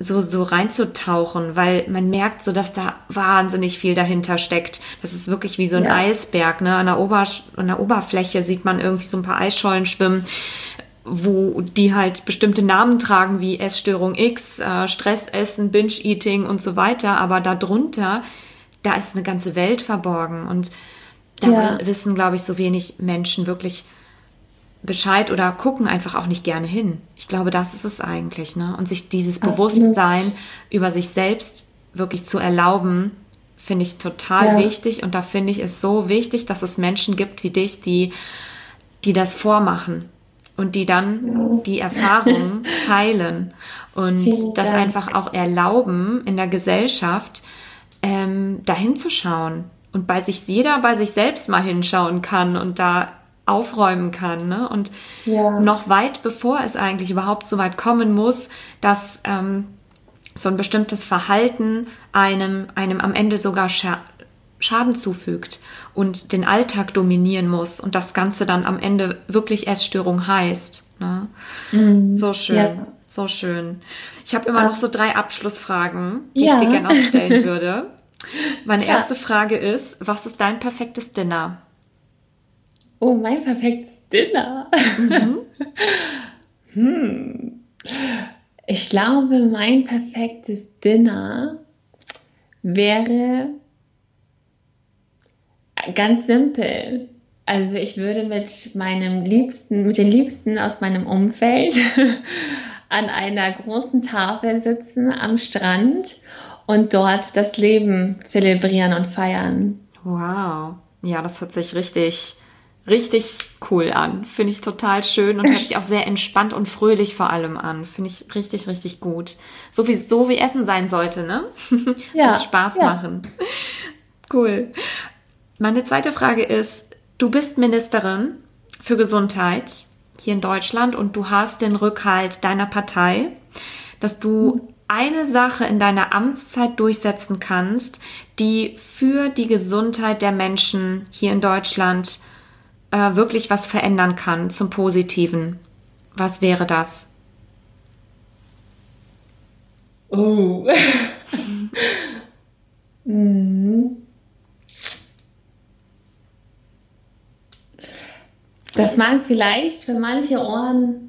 so, so reinzutauchen, weil man merkt so, dass da wahnsinnig viel dahinter steckt. Das ist wirklich wie so ein ja. Eisberg, ne? An der, Ober an der Oberfläche sieht man irgendwie so ein paar Eisschollen schwimmen, wo die halt bestimmte Namen tragen wie Essstörung X, äh, Stressessen, Binge-Eating und so weiter. Aber darunter, da ist eine ganze Welt verborgen und da ja. wissen, glaube ich, so wenig Menschen wirklich, Bescheid oder gucken einfach auch nicht gerne hin. Ich glaube, das ist es eigentlich, ne? Und sich dieses Bewusstsein über sich selbst wirklich zu erlauben, finde ich total ja. wichtig. Und da finde ich es so wichtig, dass es Menschen gibt wie dich, die, die das vormachen und die dann die Erfahrungen teilen und Vielen das Dank. einfach auch erlauben, in der Gesellschaft ähm, dahin zu schauen und bei sich jeder bei sich selbst mal hinschauen kann und da aufräumen kann. Ne? Und ja. noch weit bevor es eigentlich überhaupt so weit kommen muss, dass ähm, so ein bestimmtes Verhalten einem, einem am Ende sogar scha Schaden zufügt und den Alltag dominieren muss und das Ganze dann am Ende wirklich Essstörung heißt. Ne? Mhm. So schön. Ja. So schön. Ich habe immer noch so drei Abschlussfragen, die ja. ich dir gerne auch stellen würde. Meine erste Frage ist, was ist dein perfektes Dinner? Oh, mein perfektes Dinner. Mhm. hm. Ich glaube, mein perfektes Dinner wäre ganz simpel. Also ich würde mit meinem Liebsten, mit den Liebsten aus meinem Umfeld an einer großen Tafel sitzen am Strand und dort das Leben zelebrieren und feiern. Wow. Ja, das hört sich richtig richtig cool an. Finde ich total schön und hört sich auch sehr entspannt und fröhlich vor allem an. Finde ich richtig, richtig gut. So wie, so wie Essen sein sollte, ne? Ja. Spaß ja. machen. Cool. Meine zweite Frage ist, du bist Ministerin für Gesundheit hier in Deutschland und du hast den Rückhalt deiner Partei, dass du eine Sache in deiner Amtszeit durchsetzen kannst, die für die Gesundheit der Menschen hier in Deutschland äh, wirklich was verändern kann zum Positiven, was wäre das? Oh. Mhm. Das mag vielleicht für manche Ohren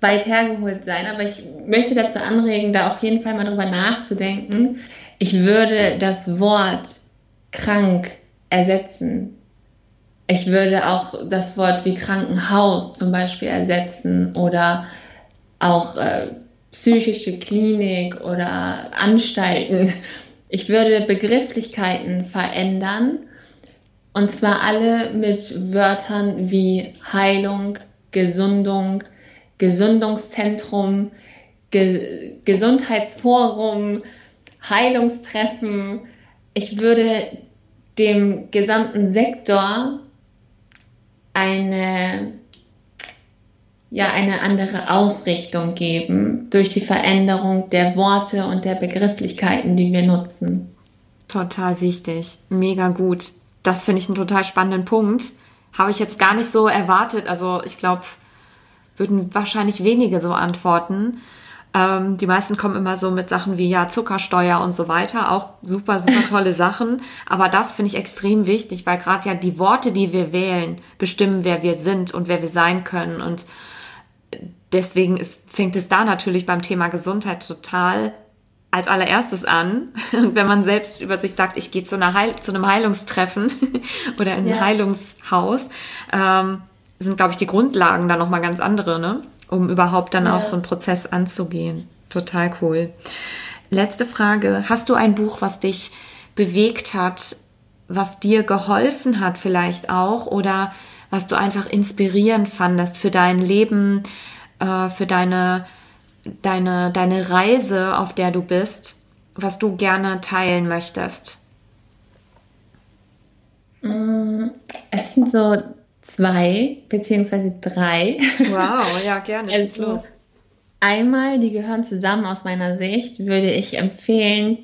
weit hergeholt sein, aber ich möchte dazu anregen, da auf jeden Fall mal drüber nachzudenken. Ich würde das Wort krank ersetzen Ich würde auch das Wort wie Krankenhaus zum Beispiel ersetzen oder auch äh, psychische Klinik oder Anstalten. Ich würde Begrifflichkeiten verändern und zwar alle mit Wörtern wie Heilung, Gesundung, Gesundungszentrum, Ge Gesundheitsforum, Heilungstreffen. Ich würde dem gesamten Sektor eine, ja, eine andere Ausrichtung geben durch die Veränderung der Worte und der Begrifflichkeiten, die wir nutzen. Total wichtig. Mega gut. Das finde ich einen total spannenden Punkt. Habe ich jetzt gar nicht so erwartet. Also ich glaube, würden wahrscheinlich wenige so antworten. Ähm, die meisten kommen immer so mit Sachen wie ja Zuckersteuer und so weiter, auch super, super tolle Sachen. Aber das finde ich extrem wichtig, weil gerade ja die Worte, die wir wählen, bestimmen, wer wir sind und wer wir sein können. Und deswegen ist, fängt es da natürlich beim Thema Gesundheit total als allererstes an. Und wenn man selbst über sich sagt, ich gehe zu, einer Heil zu einem Heilungstreffen oder in ein ja. Heilungshaus, ähm, sind, glaube ich, die Grundlagen da nochmal ganz andere, ne? Um überhaupt dann ja. auch so einen Prozess anzugehen. Total cool. Letzte Frage. Hast du ein Buch, was dich bewegt hat, was dir geholfen hat vielleicht auch oder was du einfach inspirierend fandest für dein Leben, äh, für deine deine, deine Reise, auf der du bist, was du gerne teilen möchtest? Mm, es sind so zwei beziehungsweise drei. Wow, ja, gerne. Also, los. Einmal, die gehören zusammen aus meiner Sicht, würde ich empfehlen,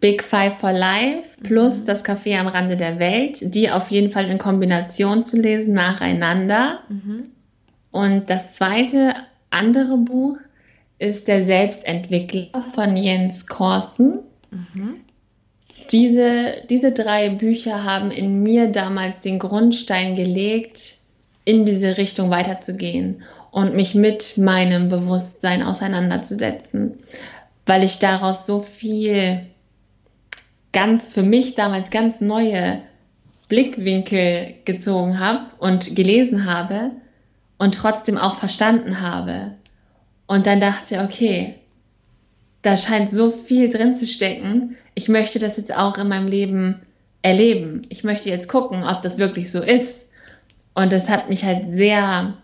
Big Five for Life plus mhm. das Café am Rande der Welt, die auf jeden Fall in Kombination zu lesen, nacheinander. Mhm. Und das zweite andere Buch ist Der Selbstentwickler von Jens Korsen. Mhm. Diese, diese drei Bücher haben in mir damals den Grundstein gelegt, in diese Richtung weiterzugehen und mich mit meinem Bewusstsein auseinanderzusetzen, weil ich daraus so viel ganz für mich damals ganz neue Blickwinkel gezogen habe und gelesen habe und trotzdem auch verstanden habe. Und dann dachte ich, okay, da scheint so viel drin zu stecken. Ich möchte das jetzt auch in meinem Leben erleben. Ich möchte jetzt gucken, ob das wirklich so ist. Und das hat mich halt sehr,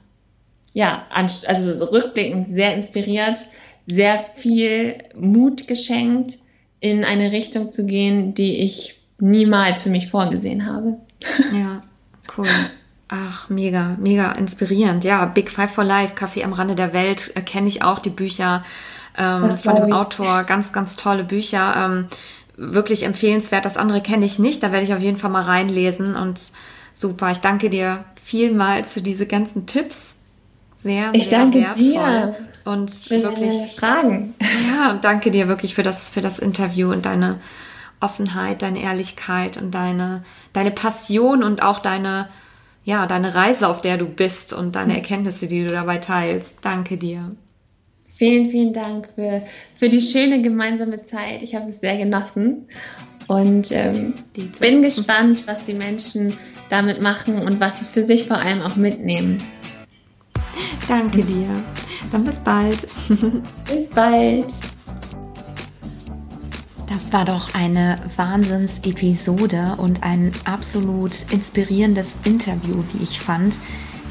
ja, also so rückblickend sehr inspiriert, sehr viel Mut geschenkt, in eine Richtung zu gehen, die ich niemals für mich vorgesehen habe. Ja, cool. Ach, mega, mega inspirierend. Ja, Big Five for Life, Kaffee am Rande der Welt, äh, kenne ich auch die Bücher ähm, von dem ich. Autor. Ganz, ganz tolle Bücher. Ähm, wirklich empfehlenswert. Das andere kenne ich nicht. Da werde ich auf jeden Fall mal reinlesen. Und super, ich danke dir vielmals für diese ganzen Tipps. Sehr, ich sehr danke wertvoll. Dir. Und für wirklich Fragen. Ja, und danke dir wirklich für das, für das Interview und deine Offenheit, deine Ehrlichkeit und deine, deine Passion und auch deine ja, deine Reise, auf der du bist und deine. Erkenntnisse, die du dabei teilst. Danke dir. Vielen, vielen Dank für, für die schöne gemeinsame Zeit. Ich habe es sehr genossen und ähm, bin gespannt, was die Menschen damit machen und was sie für sich vor allem auch mitnehmen. Danke dir. Dann bis bald. bis bald. Das war doch eine Wahnsinnsepisode und ein absolut inspirierendes Interview, wie ich fand.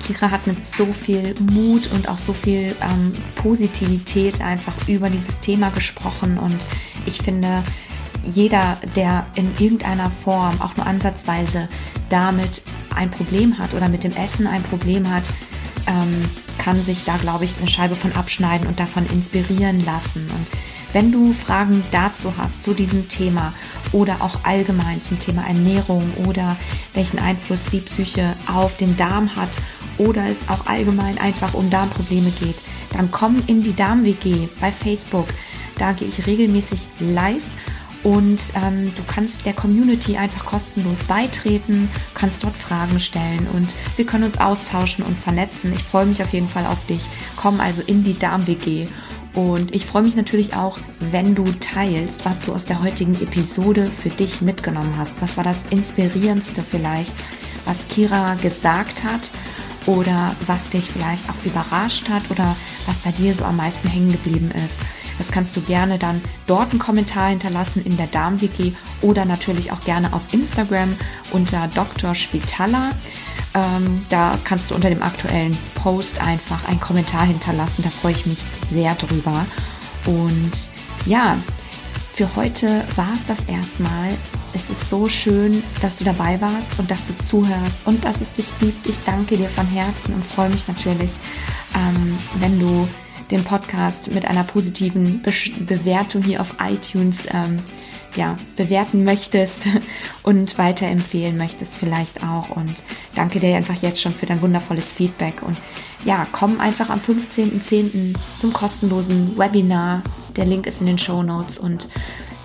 Kira hat mit so viel Mut und auch so viel ähm, Positivität einfach über dieses Thema gesprochen und ich finde, jeder, der in irgendeiner Form, auch nur ansatzweise, damit ein Problem hat oder mit dem Essen ein Problem hat, ähm, kann sich da, glaube ich, eine Scheibe von abschneiden und davon inspirieren lassen. Und wenn du Fragen dazu hast, zu diesem Thema oder auch allgemein zum Thema Ernährung oder welchen Einfluss die Psyche auf den Darm hat oder es auch allgemein einfach um Darmprobleme geht, dann komm in die Darm-WG bei Facebook. Da gehe ich regelmäßig live und ähm, du kannst der Community einfach kostenlos beitreten, kannst dort Fragen stellen und wir können uns austauschen und vernetzen. Ich freue mich auf jeden Fall auf dich. Komm also in die Darm-WG und ich freue mich natürlich auch, wenn du teilst, was du aus der heutigen Episode für dich mitgenommen hast. Was war das Inspirierendste vielleicht, was Kira gesagt hat oder was dich vielleicht auch überrascht hat oder was bei dir so am meisten hängen geblieben ist. Das kannst du gerne dann dort einen Kommentar hinterlassen in der Darm-WG oder natürlich auch gerne auf Instagram unter Dr. Spitala. Ähm, da kannst du unter dem aktuellen Post einfach einen Kommentar hinterlassen. Da freue ich mich sehr drüber. Und ja, für heute war es das erstmal. Es ist so schön, dass du dabei warst und dass du zuhörst und dass es dich gibt. Ich danke dir von Herzen und freue mich natürlich, ähm, wenn du den Podcast mit einer positiven Be Bewertung hier auf iTunes ähm, ja, bewerten möchtest und weiterempfehlen möchtest vielleicht auch. Und danke dir einfach jetzt schon für dein wundervolles Feedback. Und ja, komm einfach am 15.10. zum kostenlosen Webinar. Der Link ist in den Show Notes. Und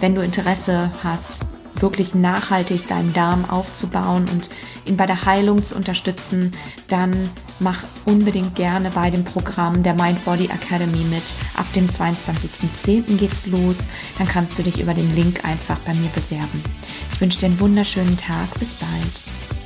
wenn du Interesse hast, wirklich nachhaltig deinen Darm aufzubauen und ihn bei der Heilung zu unterstützen, dann mach unbedingt gerne bei dem Programm der Mind Body Academy mit. Ab dem 22.10. geht's los. Dann kannst du dich über den Link einfach bei mir bewerben. Ich wünsche dir einen wunderschönen Tag. Bis bald.